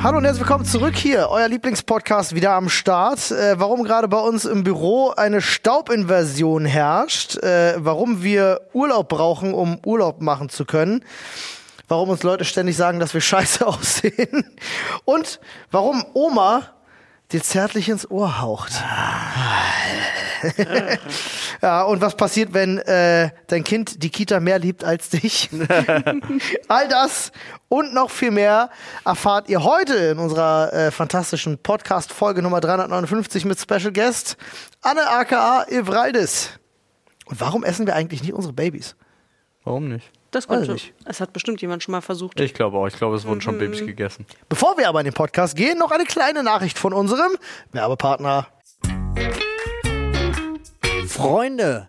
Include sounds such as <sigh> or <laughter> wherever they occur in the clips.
Hallo und herzlich willkommen zurück hier, euer Lieblingspodcast wieder am Start. Äh, warum gerade bei uns im Büro eine Staubinversion herrscht, äh, warum wir Urlaub brauchen, um Urlaub machen zu können, warum uns Leute ständig sagen, dass wir <laughs> scheiße aussehen und warum Oma dir zärtlich ins Ohr haucht. <laughs> ja, und was passiert, wenn äh, dein Kind die Kita mehr liebt als dich? <laughs> All das und noch viel mehr erfahrt ihr heute in unserer äh, fantastischen Podcast-Folge Nummer 359 mit Special Guest Anne aka Evraldis. Und warum essen wir eigentlich nicht unsere Babys? Warum nicht? Das Weiß könnte. nicht. Es hat bestimmt jemand schon mal versucht. Ich glaube auch. Ich glaube, es wurden schon Babys gegessen. Bevor wir aber in den Podcast gehen, noch eine kleine Nachricht von unserem Werbepartner. Freunde,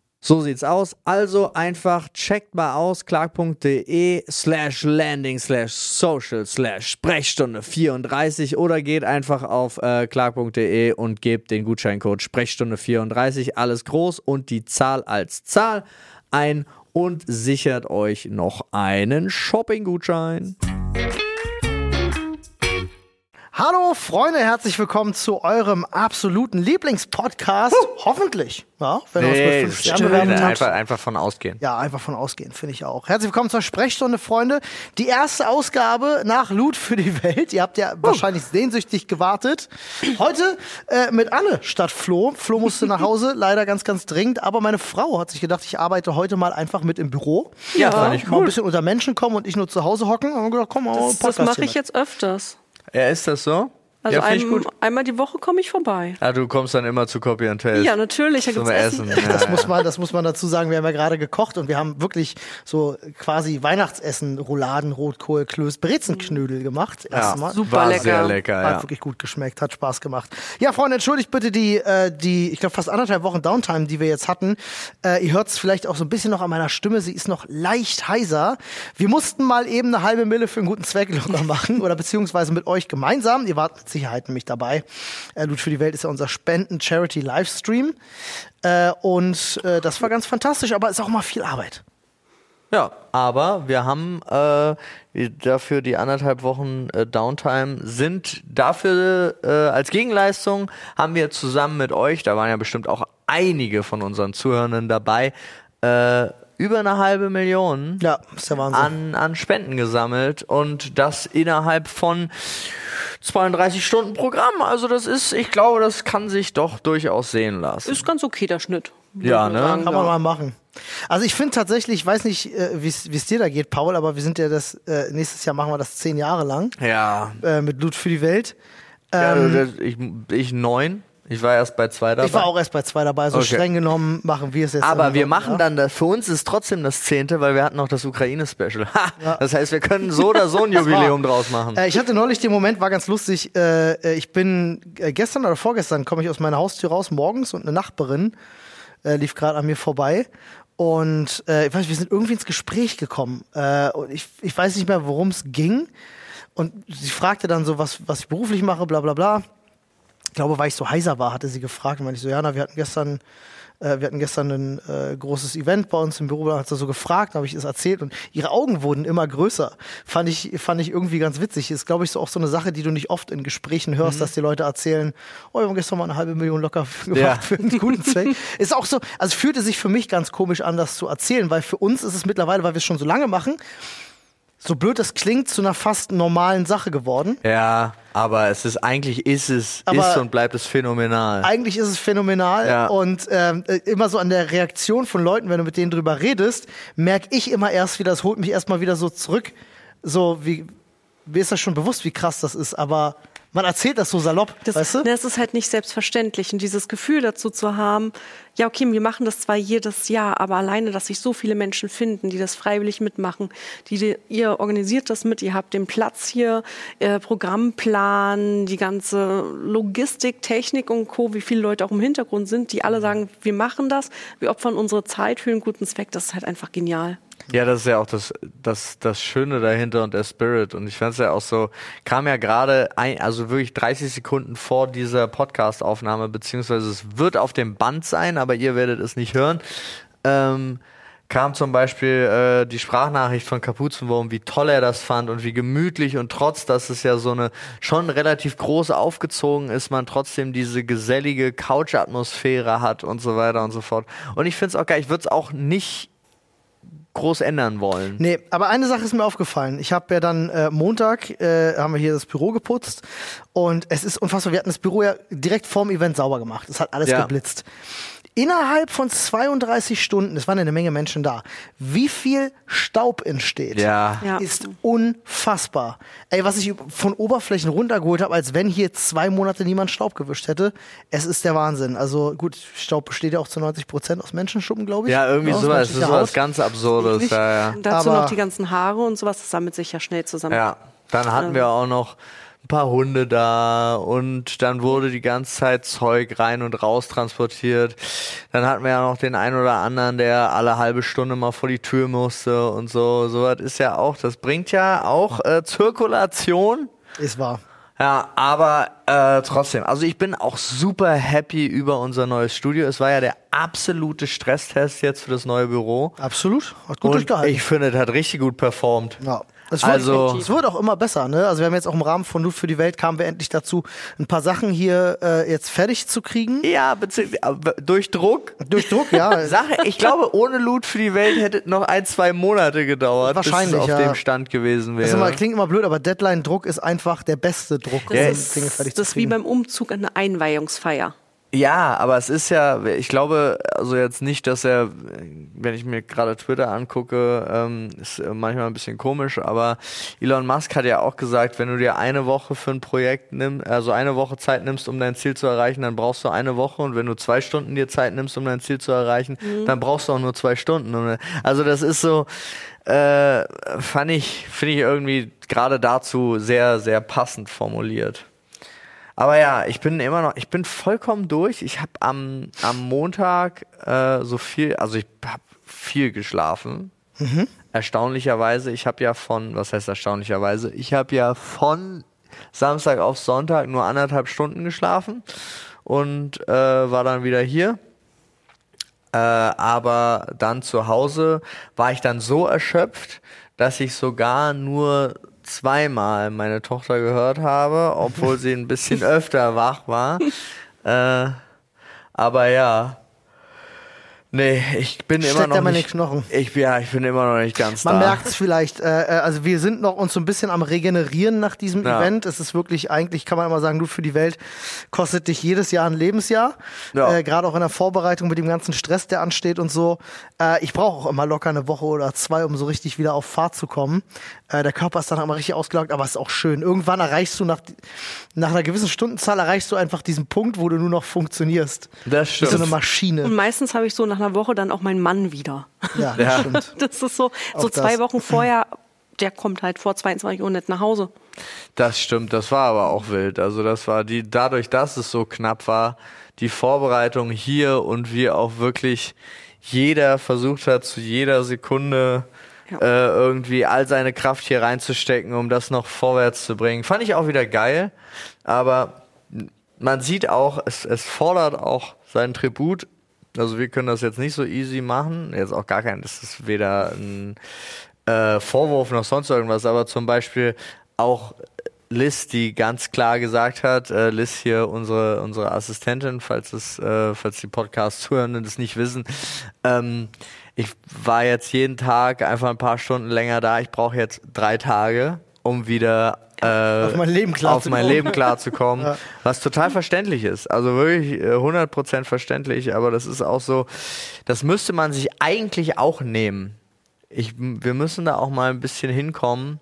So sieht's aus. Also einfach checkt mal aus clark.de slash landing slash social slash Sprechstunde 34 oder geht einfach auf äh, und gebt den Gutscheincode Sprechstunde 34 alles groß und die Zahl als Zahl ein und sichert euch noch einen Shopping-Gutschein. Hallo Freunde, herzlich willkommen zu eurem absoluten Lieblingspodcast. Hoffentlich. Ja, wenn er uns mit fünf Sternen bewertet hat. Einfach, einfach von ausgehen. Ja, einfach von ausgehen, finde ich auch. Herzlich willkommen zur Sprechstunde, Freunde. Die erste Ausgabe nach Loot für die <laughs> Welt. Ihr habt ja wahrscheinlich sehnsüchtig gewartet. Heute äh, mit Anne statt Flo. Flo musste nach Hause, <laughs> leider ganz, ganz dringend. Aber meine Frau hat sich gedacht, ich arbeite heute mal einfach mit im Büro. Ja, fand ich Mal ein bisschen unter Menschen kommen und ich nur zu Hause hocken. Und gedacht, komm Das, das mache ich jetzt öfters. Ja, ist das so? Also ja, ein, gut. einmal die Woche komme ich vorbei. Ah, du kommst dann immer zu Copy and Paste. Ja, natürlich. Da Zum gibt's Essen. Essen. Ja, Das ja. muss man, das muss man dazu sagen. Wir haben ja gerade gekocht und wir haben wirklich so quasi Weihnachtsessen, Rouladen, Rotkohl, Klöß, Brezenknödel gemacht. ja. Super War lecker. sehr lecker, Hat ja. wirklich gut geschmeckt, hat Spaß gemacht. Ja, Freunde, entschuldigt bitte die, äh, die, ich glaube fast anderthalb Wochen Downtime, die wir jetzt hatten. Äh, ihr hört es vielleicht auch so ein bisschen noch an meiner Stimme. Sie ist noch leicht heiser. Wir mussten mal eben eine halbe Mille für einen guten Zweck locker <laughs> machen oder beziehungsweise mit euch gemeinsam. Ihr wart mit Sicherheit nämlich dabei. Äh, Loot für die Welt ist ja unser Spenden-Charity-Livestream. Äh, und äh, das war ganz fantastisch, aber ist auch mal viel Arbeit. Ja, aber wir haben äh, dafür die anderthalb Wochen äh, Downtime sind dafür äh, als Gegenleistung haben wir zusammen mit euch, da waren ja bestimmt auch einige von unseren Zuhörenden dabei, äh, über eine halbe Million Ja, an, an Spenden gesammelt und das innerhalb von 32 Stunden Programm. Also das ist, ich glaube, das kann sich doch durchaus sehen lassen. Ist ganz okay, der Schnitt. Ja, ne? sagen, Kann man ja. mal machen. Also ich finde tatsächlich, ich weiß nicht, äh, wie es dir da geht, Paul, aber wir sind ja das, äh, nächstes Jahr machen wir das zehn Jahre lang Ja, äh, mit Loot für die Welt. ja Ähm, das- ich, ich neun. Ich war erst bei zwei dabei. ich war auch erst bei zwei dabei, so Okay. streng genommen machen wir es jetzt. Aber wir machen ja. dann, das, für uns ist trotzdem das zehnte, weil wir hatten noch das Ukraine-Special. <laughs> Ha! Das heißt, wir können so oder so ein Jubiläum draus machen. Äh, ich hatte neulich den Moment, war ganz lustig. Äh, äh, ich bin äh, gestern oder vorgestern komme ich aus meiner Haustür raus morgens und eine Nachbarin äh, lief gerade an mir vorbei. Und äh, ich weiß, wir sind irgendwie ins Gespräch gekommen. Und ich, ich weiß nicht mehr, worum es ging. Und sie fragte dann so, was, was ich beruflich mache, bla bla bla. Ich glaube, weil ich so heiser war, hatte sie gefragt. Und meinte ich so, ja, na, wir hatten gestern äh, wir hatten gestern ein äh, großes Event bei uns im Büro, da hat sie so gefragt, habe ich es erzählt und ihre Augen wurden immer größer. Fand ich, fand ich irgendwie ganz witzig. Ist, glaube ich, so auch so eine Sache, die du nicht oft in Gesprächen hörst, Mhm. dass die Leute erzählen, oh, wir haben gestern mal eine halbe Million locker gemacht Ja. für einen guten Zweck. <laughs> Ist auch so, also es fühlte sich für mich ganz komisch an, das zu erzählen, weil für uns ist es mittlerweile, weil wir es schon so lange machen, so blöd das klingt, zu einer fast normalen Sache geworden. Ja, aber es ist eigentlich ist es Aber ist und bleibt es phänomenal. Eigentlich ist es phänomenal Ja. und ähm, äh, immer so an der Reaktion von Leuten, wenn du mit denen drüber redest, merke ich immer erst wieder, das holt mich erstmal wieder so zurück. So, wie, mir ist das schon bewusst, wie krass das ist, aber man erzählt das so salopp, Das, weißt du? das ist halt nicht selbstverständlich. Und dieses Gefühl dazu zu haben, ja, okay, wir machen das zwar jedes Jahr, aber alleine, dass sich so viele Menschen finden, die das freiwillig mitmachen, die, die ihr organisiert das mit, ihr habt den Platz hier, äh, Programmplan, die ganze Logistik, Technik und Co., wie viele Leute auch im Hintergrund sind, die alle sagen, wir machen das, wir opfern unsere Zeit für einen guten Zweck, das ist halt einfach genial. Ja, das ist ja auch das, das, das Schöne dahinter und der Spirit. Und ich fand es ja auch so, kam ja gerade also wirklich 30 Sekunden vor dieser Podcast-Aufnahme, beziehungsweise es wird auf dem Band sein, aber ihr werdet es nicht hören. Ähm, kam zum Beispiel äh, die Sprachnachricht von Kapuzenwurm, wie toll er das fand und wie gemütlich und trotz, dass es ja so eine schon relativ groß aufgezogen ist, man trotzdem diese gesellige Couch-Atmosphäre hat und so weiter und so fort. Und ich finde es auch geil, ich würde es auch nicht groß ändern wollen. Nee, aber eine Sache ist mir aufgefallen. Ich habe ja dann äh, Montag, äh, haben wir hier das Büro geputzt und es ist unfassbar, wir hatten das Büro ja direkt vorm Event sauber gemacht. Es hat alles Ja. geblitzt. Innerhalb von 32 Stunden, es waren ja eine Menge Menschen da, wie viel Staub entsteht, Ja. Ja. ist unfassbar. Ey, was ich von Oberflächen runtergeholt habe, als wenn hier zwei Monate niemand Staub gewischt hätte, es ist der Wahnsinn. Also gut, Staub besteht ja auch zu 90 Prozent aus Menschenschuppen, glaube ich. Ja, irgendwie aus sowas. Das ist sowas ganz Absurdes. Ja, ja. Und dazu Aber- noch die ganzen Haare und sowas, das sammelt sich ja schnell zusammen. ja. Dann hatten wir auch noch ein paar Hunde da und dann wurde die ganze Zeit Zeug rein und raus transportiert. Dann hatten wir ja noch den einen oder anderen, der alle halbe Stunde mal vor die Tür musste und so. So was ist ja auch, das bringt ja auch äh, Zirkulation. Ist wahr. Ja, aber äh, trotzdem, also ich bin auch super happy über unser neues Studio. Es war ja der absolute Stresstest jetzt für das neue Büro. Absolut. Hat gut Und durchgehalten. ich finde, es hat richtig gut performt. Ja. Es wird, Also- es wird auch immer besser, ne? Also wir haben jetzt auch im Rahmen von Loot für die Welt kamen wir endlich dazu, ein paar Sachen hier äh, jetzt fertig zu kriegen. Ja, beziehungsweise aber durch Druck. Durch Druck, ja. <laughs> Sache, ich glaube, ohne Loot für die Welt hätte es noch ein, zwei Monate gedauert, Wahrscheinlich, bis es auf ja. dem Stand gewesen Das ist immer, wäre. klingt immer blöd, aber Deadline-Druck ist einfach der beste Druck, Das um ist, Dinge fertig das zu ist wie kriegen. beim Umzug an eine Einweihungsfeier. Ja, aber es ist ja, ich glaube, also jetzt nicht, dass er, wenn ich mir gerade Twitter angucke, ähm, ist äh, manchmal ein bisschen komisch, aber Elon Musk hat ja auch gesagt, wenn du dir eine Woche für ein Projekt nimmst, also eine Woche Zeit nimmst, um dein Ziel zu erreichen, dann brauchst du eine Woche und wenn du zwei Stunden dir Zeit nimmst, um dein Ziel zu erreichen, dann brauchst du auch nur zwei Stunden. Und, Also das ist so, äh, fand ich, finde ich irgendwie gerade dazu sehr, sehr passend formuliert. Aber ja, ich bin immer noch, ich bin vollkommen durch. Ich habe am, am Montag äh, so viel, also ich habe viel geschlafen. Erstaunlicherweise, ich habe ja von, was heißt erstaunlicherweise? Ich habe ja von Samstag auf Sonntag nur anderthalb Stunden geschlafen und äh, war dann wieder hier. Äh, aber dann zu Hause war ich dann so erschöpft, dass ich sogar nur zweimal meine Tochter gehört habe, obwohl sie ein bisschen <laughs> öfter wach war. Äh, aber ja. Nee, ich bin immer Steckt noch da meine nicht. Knochen. Ich, ja, ich bin immer noch nicht ganz Man da. merkt es vielleicht, äh, äh, also wir sind noch uns so ein bisschen am Regenerieren nach diesem Ja. Event. Es ist wirklich, eigentlich kann man immer sagen, Loot für die Welt kostet dich jedes Jahr ein Lebensjahr. Ja. Äh, Gerade auch in der Vorbereitung mit dem ganzen Stress, der ansteht und so. Äh, ich brauche auch immer locker eine Woche oder zwei, um so richtig wieder auf Fahrt zu kommen. Äh, der Körper ist dann immer richtig ausgelaugt, aber es ist auch schön. Irgendwann erreichst du nach, nach einer gewissen Stundenzahl erreichst du einfach diesen Punkt, wo du nur noch funktionierst. Das Wie so eine stimmt. Maschine. Und meistens habe ich so nach einer Woche dann auch meinen Mann wieder. Ja, das Ja. stimmt. <laughs> Das ist so, so Auch zwei das. Wochen vorher, der kommt halt vor 22 Uhr nicht nach Hause. Das stimmt, das war aber auch wild. Also das war die, dadurch, dass es so knapp war, die Vorbereitung hier und wir auch wirklich jeder versucht hat, zu jeder Sekunde Ja. äh, irgendwie all seine Kraft hier reinzustecken, um das noch vorwärts zu bringen. Fand ich auch wieder geil, aber man sieht auch, es, es fordert auch seinen Tribut, Also wir können das jetzt nicht so easy machen. Jetzt auch gar kein, das ist weder ein äh, Vorwurf noch sonst irgendwas, aber zum Beispiel auch Liz, die ganz klar gesagt hat, äh, Liz hier unsere unsere Assistentin, falls es äh, falls die Podcast-Zuhörenden das nicht wissen, ähm, ich war jetzt jeden Tag einfach ein paar Stunden länger da. Ich brauche jetzt drei Tage, um wieder äh, Auf mein Leben klar auf zu mein kommen. Leben klarzukommen, <laughs> Ja. was total verständlich ist. Also wirklich äh, 100% verständlich, aber das ist auch so, das müsste man sich eigentlich auch nehmen. Ich, wir müssen da auch mal ein bisschen hinkommen.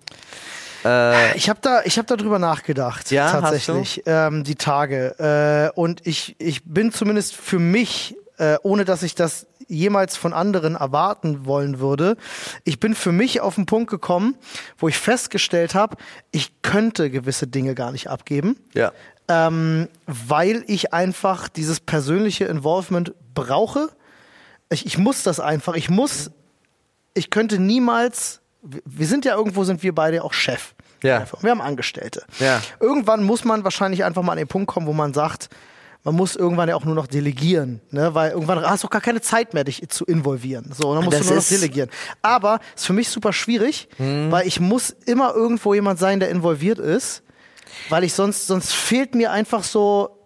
Äh, Ich habe da, ich hab da drüber nachgedacht, Ja, tatsächlich, ähm, die Tage. Äh, und ich, ich bin zumindest für mich, äh, ohne dass ich das jemals von anderen erwarten wollen würde, ich bin für mich auf den Punkt gekommen, wo ich festgestellt habe, ich könnte gewisse Dinge gar nicht abgeben. ja. ähm, weil ich einfach dieses persönliche Involvement brauche. Ich, ich muss das einfach. Ich muss, ich könnte niemals, wir- sind ja irgendwo, sind wir beide auch Chef. Ja. Wir haben Angestellte. Ja. Irgendwann muss man wahrscheinlich einfach mal an den Punkt kommen, wo man sagt, man muss irgendwann ja auch nur noch delegieren, ne? weil irgendwann hast du auch gar keine Zeit mehr, dich zu involvieren. So, und dann musst Das du nur noch ist- Mhm. delegieren. Aber ist für mich super schwierig, weil ich muss immer irgendwo jemand sein, der involviert ist, weil ich sonst, sonst fehlt mir einfach so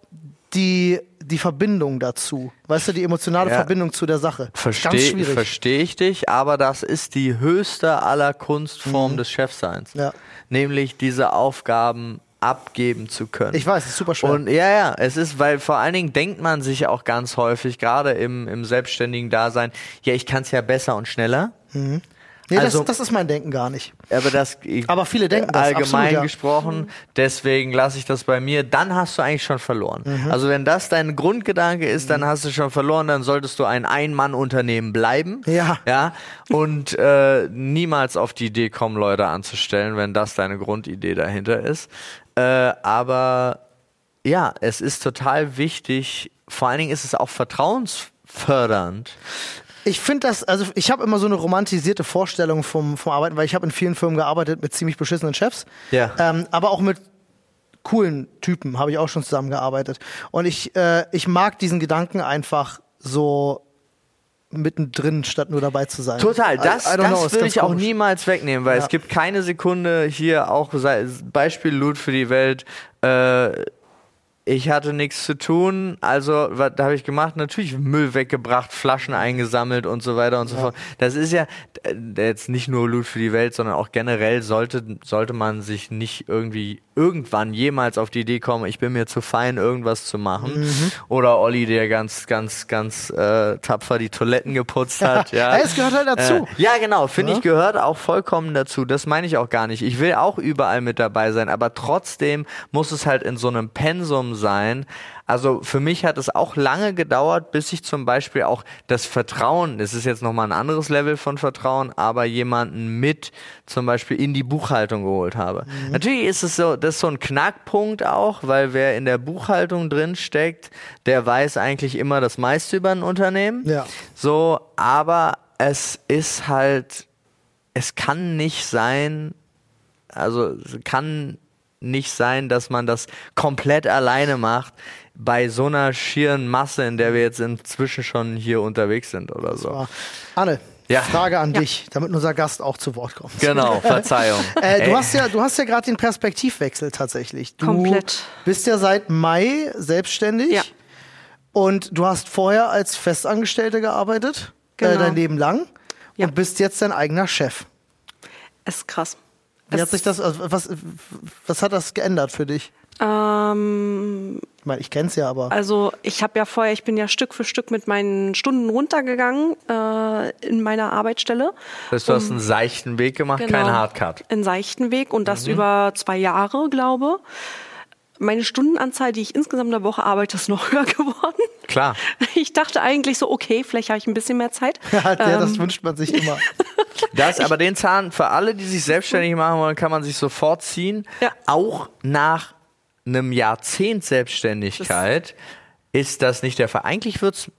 die, die Verbindung dazu. Weißt du, die emotionale Ja. Verbindung zu der Sache. Verstehe schwierig. versteh ich dich, aber das ist die höchste aller Kunstformen des Chefseins. Mhm. Ja. Nämlich diese Aufgaben abgeben zu können. Ich weiß, es ist super schwer. Und ja, ja, es ist, weil vor allen Dingen denkt man sich auch ganz häufig, gerade im, im selbstständigen Dasein, ja, ich kann es ja besser und schneller. nee, also- das, das ist mein Denken gar nicht. Aber das Aber viele denken das, allgemein absolut, ja. gesprochen, deswegen lasse ich das bei mir, dann hast du eigentlich schon verloren. Mhm. Also wenn das dein Grundgedanke ist, dann hast du schon verloren, dann solltest du ein Ein-Mann-Unternehmen bleiben. Ja. Ja. Und äh, niemals auf die Idee kommen, Leute anzustellen, wenn das deine Grundidee dahinter ist. Äh, aber ja, es ist total wichtig, vor allen Dingen ist es auch vertrauensfördernd. Ich finde das, also ich habe immer so eine romantisierte Vorstellung vom, vom Arbeiten, weil ich habe in vielen Firmen gearbeitet mit ziemlich beschissenen Chefs. Ja. Ähm, aber auch mit coolen Typen habe ich auch schon zusammengearbeitet. Und ich, äh, ich mag diesen Gedanken einfach so mittendrin, statt nur dabei zu sein. Total, das, I, I know, das ist würde ich auch komisch. niemals wegnehmen, weil Ja. es gibt keine Sekunde hier auch Beispiel Loot für die Welt. Äh, ich hatte nichts zu tun, also was habe ich gemacht? Natürlich Müll weggebracht, Flaschen eingesammelt und so weiter und so fort. Das ist ja jetzt nicht nur Loot für die Welt, sondern auch generell sollte sollte man sich nicht irgendwie irgendwann jemals auf die Idee kommen, ich bin mir zu fein, irgendwas zu machen. Mhm. Oder Olli, der ganz, ganz, ganz äh, tapfer die Toiletten geputzt <laughs> hat. ja. Es gehört halt dazu. Äh, ja, genau, finde Ja. ich, gehört auch vollkommen dazu. Das meine ich auch gar nicht. Ich will auch überall mit dabei sein, aber trotzdem muss es halt in so einem Pensum sein. Also für mich hat es auch lange gedauert, bis ich zum Beispiel auch das Vertrauen, das ist jetzt nochmal ein anderes Level von Vertrauen, aber jemanden mit zum Beispiel in die Buchhaltung geholt habe. Natürlich ist es so, das ist so ein Knackpunkt auch, weil wer in der Buchhaltung drin steckt, der weiß eigentlich immer das meiste über ein Unternehmen. Ja. So, aber es ist halt, es kann nicht sein, also es kann nicht sein, dass man das komplett alleine macht bei so einer schieren Masse, in der wir jetzt inzwischen schon hier unterwegs sind oder so. Anne, Ja. Frage an dich, damit unser Gast auch zu Wort kommt. Genau, <laughs> Verzeihung. Äh, du hast ja, du hast ja gerade den Perspektivwechsel tatsächlich. Du Komplett. bist ja seit Mai selbstständig. Ja. Und du hast vorher als Festangestellte gearbeitet, äh, Genau. dein Leben lang. Ja. Und bist jetzt dein eigener Chef. ist krass. Wie Es- hat sich das, also was, was hat das geändert für dich? Ähm, Ich meine, ich kenn's ja, aber. also ich habe ja vorher, ich bin ja Stück für Stück mit meinen Stunden runtergegangen äh, in meiner Arbeitsstelle. das heißt, du hast einen seichten Weg gemacht, Genau. keinen Hardcut. In Seichtenweg und Mhm. das über zwei Jahre, glaube. Meine Stundenanzahl, die ich insgesamt in der Woche arbeite, ist noch <laughs> höher geworden. Klar. Ich dachte eigentlich so, okay, vielleicht habe ich ein bisschen mehr Zeit. <laughs> ja, das Ähm, wünscht man sich immer. <laughs> Das, aber den Zahn, für alle, die sich selbstständig machen wollen, kann man sich sofort ziehen. Ja. Auch nach einem Jahrzehnt Selbstständigkeit ist das nicht der Fall. Eigentlich wird's,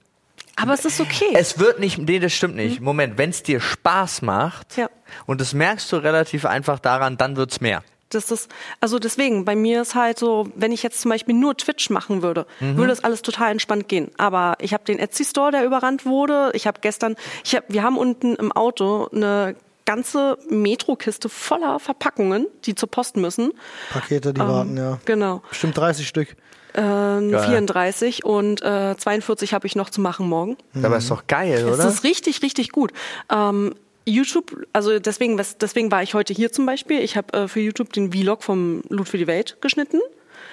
aber es ist okay. es wird nicht, nee, das stimmt nicht. Moment, wenn es dir Spaß macht, Ja. und das merkst du relativ einfach daran, dann wird's mehr. Das ist, also deswegen, bei mir ist halt so, wenn ich jetzt zum Beispiel nur Twitch machen würde, Mhm. würde es alles total entspannt gehen. Aber ich habe den Etsy-Store, der überrannt wurde. Ich habe gestern, ich hab, wir haben unten im Auto eine ganze Metrokiste voller Verpackungen, die zur Post müssen. Pakete, die warten, ja. Genau. Bestimmt 30 Stück. Ähm, Geil. 34 und äh, 42 habe ich noch zu machen morgen. Aber ist doch geil, oder? ist richtig, richtig gut. Ähm, YouTube, also deswegen, was- deswegen war ich heute hier zum Beispiel. Ich habe äh, für YouTube den Vlog vom Loot für die Welt geschnitten.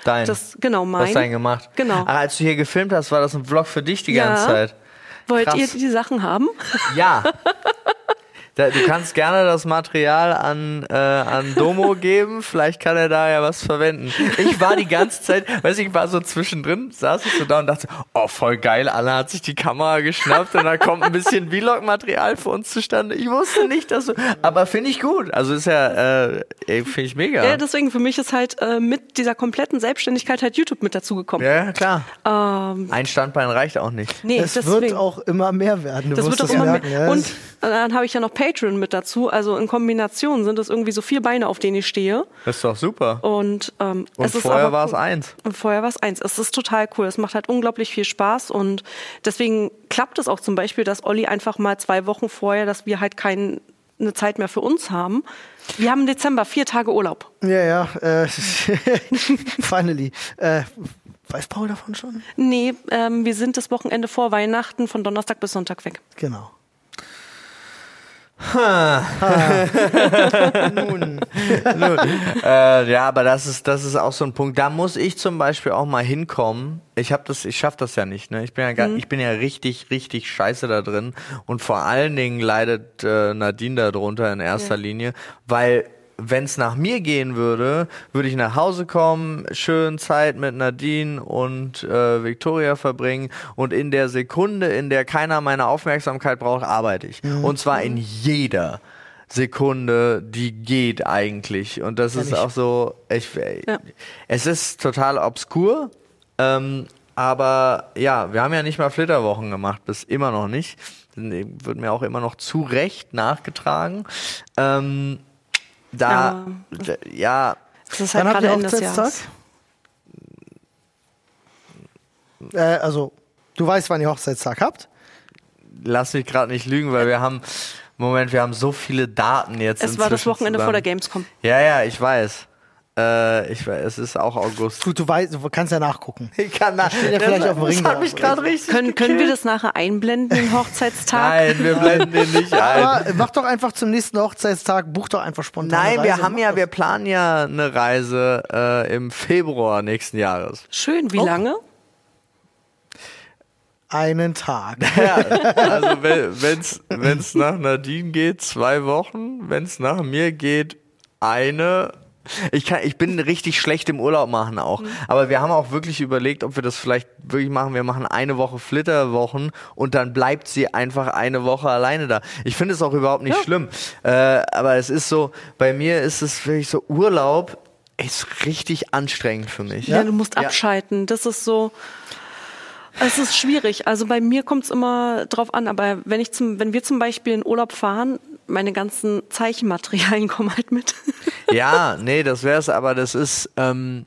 Dein. Das genau mein. Was dein gemacht? Genau. Ah, als du hier gefilmt hast, war das ein Vlog für dich die Ja. ganze Zeit. Wollt krass. ihr die Sachen haben? Ja. <laughs> Da, du kannst gerne das Material an, äh, an Domo geben, vielleicht kann er da ja was verwenden. Ich war die ganze Zeit, weiß ich, war so zwischendrin, saß ich so da und dachte, oh voll geil, Anna hat sich die Kamera geschnappt und da kommt ein bisschen Vlog-Material für uns zustande. Ich wusste nicht, dass du, aber finde ich gut. Also ist ja, äh, finde ich mega. Ja, deswegen für mich ist halt äh, mit dieser kompletten Selbstständigkeit halt YouTube mit dazugekommen. Ja, klar. Ähm, Ein Standbein reicht auch nicht. nee, es deswegen. wird auch immer mehr werden. Du das wird auch das immer merken. mehr. Ja, Und dann habe ich ja noch Patreon mit dazu. Also in Kombination sind es irgendwie so vier Beine, auf denen ich stehe. Das ist doch super. Und, ähm, Und es ist vorher aber war es eins. Und vorher war es eins. Es ist total cool. Es macht halt unglaublich viel Spaß und deswegen klappt es auch zum Beispiel, dass Olli einfach mal zwei Wochen vorher, dass wir halt keine Zeit mehr für uns haben. Wir haben im Dezember vier Tage Urlaub. ja, ja. Äh, <laughs> finally. Äh, weiß Paul davon schon? Nee, ähm, wir sind das Wochenende vor Weihnachten von Donnerstag bis Sonntag weg. Genau. <laughs> Nun. Äh, ja, aber das ist, das ist auch so ein Punkt. Da muss ich zum Beispiel auch mal hinkommen. Ich hab das, ich schaff das ja nicht. Ne? Ich bin ja, gar, ich bin ja richtig, richtig scheiße da drin. Und vor allen Dingen leidet äh, Nadine darunter in erster Ja. Linie, weil wenn es nach mir gehen würde, würde ich nach Hause kommen, schön Zeit mit Nadine und äh, Victoria verbringen und in der Sekunde, in der keiner meine Aufmerksamkeit braucht, arbeite ich. Und zwar in jeder Sekunde, die geht eigentlich. Und das ist ich. auch so, ich, Ja. es ist total obskur, ähm, aber ja, wir haben ja nicht mal Flitterwochen gemacht, bis immer noch nicht. Wird mir auch immer noch zu Recht nachgetragen. Ähm, da, d- ja, Das ist Wann halt habt gerade ihr Ende des Hochzeitstag? Jahres. Äh, also, du weißt, wann ihr Hochzeitstag habt. lass mich gerade nicht lügen, weil wir haben, Moment, wir haben so viele Daten jetzt. Es war das Wochenende vor der zusammen. Gamescom. Ja, ja, ich weiß. Äh, ich weiß, es ist auch August. Gut, du weißt, du kannst ja nachgucken. Ich kann da, ja vielleicht auf dem Ring das hat mich gerade richtig Können, können wir das nachher einblenden, den Hochzeitstag? Nein, wir blenden den nicht <laughs> ein. Aber mach doch einfach zum nächsten Hochzeitstag, buch doch einfach spontan. Nein, eine wir haben mach ja, das. wir planen ja eine Reise äh, im Februar nächsten Jahres. Schön, wie Oh. lange? einen Tag. <laughs> Ja, also wenn es nach Nadine geht, zwei Wochen. Wenn es nach mir geht, eine. Ich, kann, ich bin richtig schlecht im Urlaub machen auch. Aber wir haben auch wirklich überlegt, ob wir das vielleicht wirklich machen. Wir machen eine Woche Flitterwochen und dann bleibt sie einfach eine Woche alleine da. Ich finde es auch überhaupt nicht schlimm. Äh, aber es ist so, bei mir ist es wirklich so, Urlaub ist richtig anstrengend für mich. Ja, du musst Ja. abschalten. Das ist so. Es ist schwierig. Also bei mir kommt es immer drauf an, aber wenn ich zum, wenn wir zum Beispiel in Urlaub fahren, meine ganzen Zeichenmaterialien <laughs> kommen halt mit. Ja, nee, das wär's, aber das ist, ähm,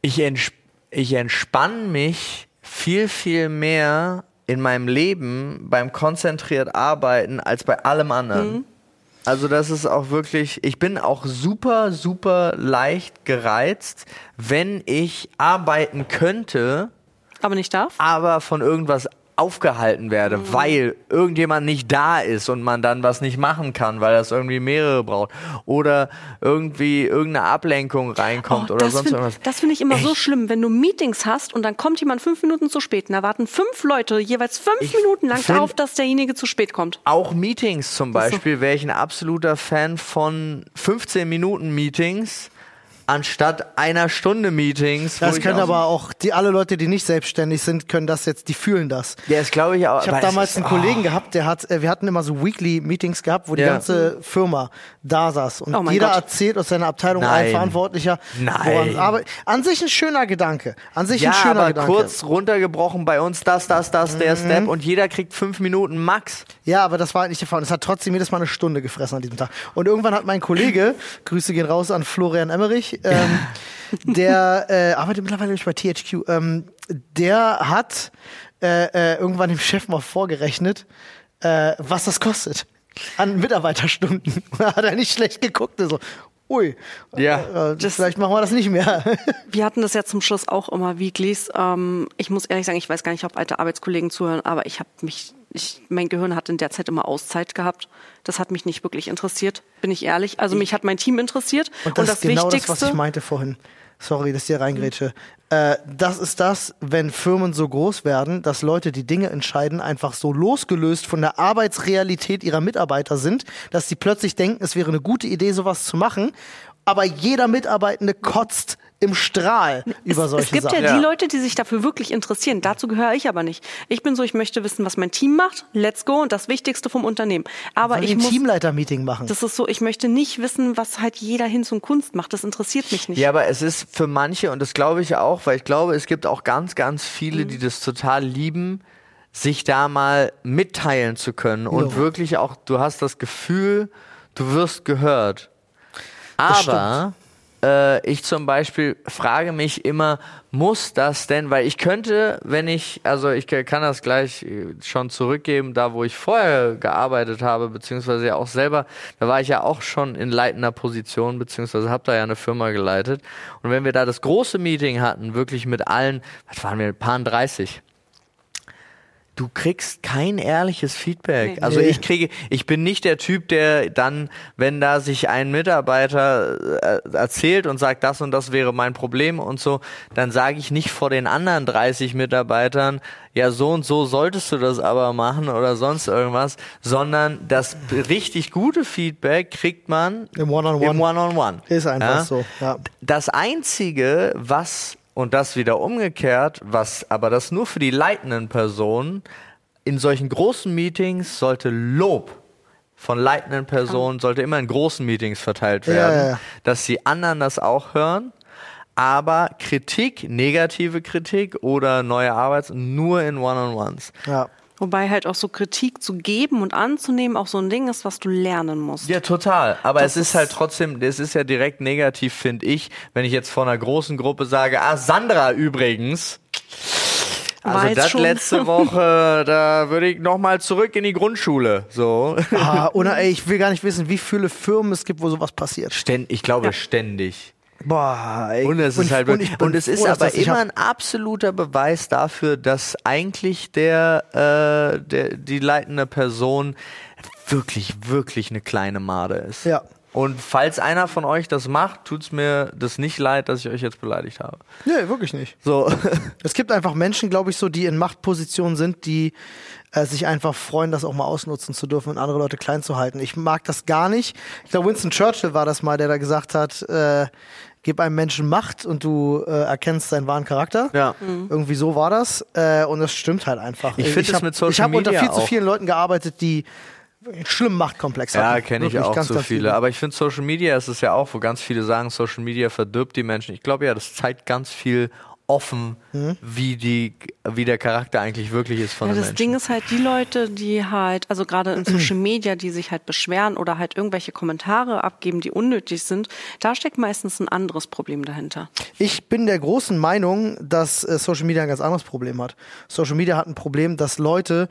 ich, ents ich entspanne mich viel, viel mehr in meinem Leben beim konzentriert arbeiten als bei allem anderen. Also das ist auch wirklich, ich bin auch super, super leicht gereizt, wenn ich arbeiten könnte, Aber nicht darf. aber von irgendwas aufgehalten werde, weil irgendjemand nicht da ist und man dann was nicht machen kann, weil das irgendwie mehrere braucht oder irgendwie irgendeine Ablenkung reinkommt Oh, oder sonst find- irgendwas. Das finde ich immer so Echt? schlimm, wenn du Meetings hast und dann kommt jemand fünf Minuten zu spät. Und da warten fünf Leute jeweils fünf Ich Minuten lang darauf, dass derjenige zu spät kommt. Auch Meetings zum so- Beispiel wäre ich ein absoluter Fan von 15 Minuten Meetings anstatt einer Stunde Meetings. Das können auch- aber auch die alle Leute, die nicht selbstständig sind, können das jetzt, die fühlen das. Ja, das glaube ich auch. Ich habe aber damals ist- einen Kollegen gehabt, der hat, äh, wir hatten immer so Weekly Meetings gehabt, wo die Ja. ganze Firma da saß und Oh jeder Gott. erzählt aus seiner Abteilung Nein. ein Verantwortlicher, Nein. arbeitet. An sich ein schöner Gedanke. An sich Ja, ein schöner aber Gedanke. kurz runtergebrochen bei uns das, das, das, der Mhm. Step und jeder kriegt fünf Minuten max. Ja, aber das war halt nicht der Fall. Und es hat trotzdem jedes Mal eine Stunde gefressen an diesem Tag. Und irgendwann hat mein Kollege, <clears throat> Grüße gehen raus an Florian Emmerich, ähm, <laughs> der äh, arbeitet mittlerweile nämlich bei THQ, ähm, der hat äh, äh, irgendwann dem Chef mal vorgerechnet, äh, was das kostet an Mitarbeiterstunden. <laughs> da hat er nicht schlecht geguckt. So, ui, Ja. äh, vielleicht machen wir das nicht mehr. <laughs> Wir hatten das ja zum Schluss auch immer Weeklies. Ähm, ich muss ehrlich sagen, ich weiß gar nicht, ob alte Arbeitskollegen zuhören, aber ich habe mich, ich, mein Gehirn hat in der Zeit immer Auszeit gehabt. Das hat mich nicht wirklich interessiert, bin ich ehrlich. Also mich hat mein Team interessiert. Und das, ist genau das, was ich meinte vorhin. Sorry, dass ich hier reingrätsche. Äh, das ist das, wenn Firmen so groß werden, dass Leute, die Dinge entscheiden, einfach so losgelöst von der Arbeitsrealität ihrer Mitarbeiter sind, dass sie plötzlich denken, es wäre eine gute Idee, sowas zu machen. Aber jeder Mitarbeitende kotzt im Strahl über solche es gibt Sachen. ja, die Leute, die sich dafür wirklich interessieren. Dazu gehöre ich aber nicht. Ich bin so, ich möchte wissen, was mein Team macht. Let's go und das Wichtigste vom Unternehmen. Aber Soll ich ein muss, Teamleiter-Meeting machen. das ist so, ich möchte nicht wissen, was halt jeder hin zum Kunst macht. Das interessiert mich nicht. Ja, aber es ist für manche, und das glaube ich auch, weil ich glaube, es gibt auch ganz, ganz viele, Mhm. die das total lieben, sich da mal mitteilen zu können und Jo. wirklich auch, du hast das Gefühl, du wirst gehört. Das Aber äh, ich zum Beispiel frage mich immer, muss das denn, weil ich könnte, wenn ich, also ich kann das gleich äh, schon zurückgeben, da wo ich vorher gearbeitet habe, beziehungsweise ja auch selber, da war ich ja auch schon in leitender Position, beziehungsweise habe da ja eine Firma geleitet. Und wenn wir da das große Meeting hatten, wirklich mit allen, was waren wir, paar 30, du kriegst kein ehrliches Feedback. Nee. Also ich kriege, ich bin nicht der Typ, der dann, wenn da sich ein Mitarbeiter äh, erzählt und sagt, das und das wäre mein Problem und so, dann sage ich nicht vor den anderen 30 Mitarbeitern, ja, so und so solltest du das aber machen oder sonst irgendwas, sondern das richtig gute Feedback kriegt man Im One-on-One. Im One-on-One. Ist einfach Ja? so. Ja. Das einzige, was und das wieder umgekehrt, was aber das nur für die leitenden Personen in solchen großen Meetings sollte Lob von leitenden Personen sollte immer in großen Meetings verteilt werden, ja, ja. dass die anderen das auch hören. Aber Kritik, negative Kritik oder neue Arbeits nur in One-on-Ones. ja. Wobei halt auch so Kritik zu geben und anzunehmen auch so ein Ding ist, was du lernen musst. Ja, total. Aber Das es ist ist- halt trotzdem, es ist ja direkt negativ, finde ich, wenn ich jetzt vor einer großen Gruppe sage, ah, Sandra übrigens. Also das schon- letzte <laughs> Woche, da würde ich noch mal zurück in die Grundschule. So. Ah, oder ey, ich will gar nicht wissen, wie viele Firmen es gibt, wo sowas passiert. Ständ, ich glaube ständig. Boah, ey. Und es ist halt und, ich und es ist aber immer ein absoluter Beweis dafür, dass eigentlich der, äh, der die leitende Person wirklich wirklich eine kleine Made ist. Ja. Und falls einer von euch das macht, tut's mir das nicht leid, dass ich euch jetzt beleidigt habe. Nee, wirklich nicht. So. <laughs> Es gibt einfach Menschen, glaube ich, so, die in Machtpositionen sind, die äh, sich einfach freuen, das auch mal ausnutzen zu dürfen und andere Leute klein zu halten. Ich mag das gar nicht. Ich glaube, Winston Churchill war das mal, der da gesagt hat, äh, gib einem Menschen Macht und du äh, erkennst seinen wahren Charakter. Ja. Irgendwie so war das. Äh, und das stimmt halt einfach. Ich ich das hab- mit Social Ich habe unter viel zu auch. vielen Leuten gearbeitet, die einen schlimmen Machtkomplex hatten. Ja, kenne ich auch ganz, so ganz viele. Aber ich finde, Social Media ist es ja auch, wo ganz viele sagen, Social Media verdirbt die Menschen. Ich glaube ja, das zeigt ganz viel offen, Mhm. wie, die, wie der Charakter eigentlich wirklich ist von Ja, das Menschen. Ding ist halt, die Leute, die halt, also gerade in Social Media, die sich halt beschweren oder halt irgendwelche Kommentare abgeben, die unnötig sind, da steckt meistens ein anderes Problem dahinter. Ich bin der großen Meinung, dass äh, Social Media ein ganz anderes Problem hat. Social Media hat ein Problem, dass Leute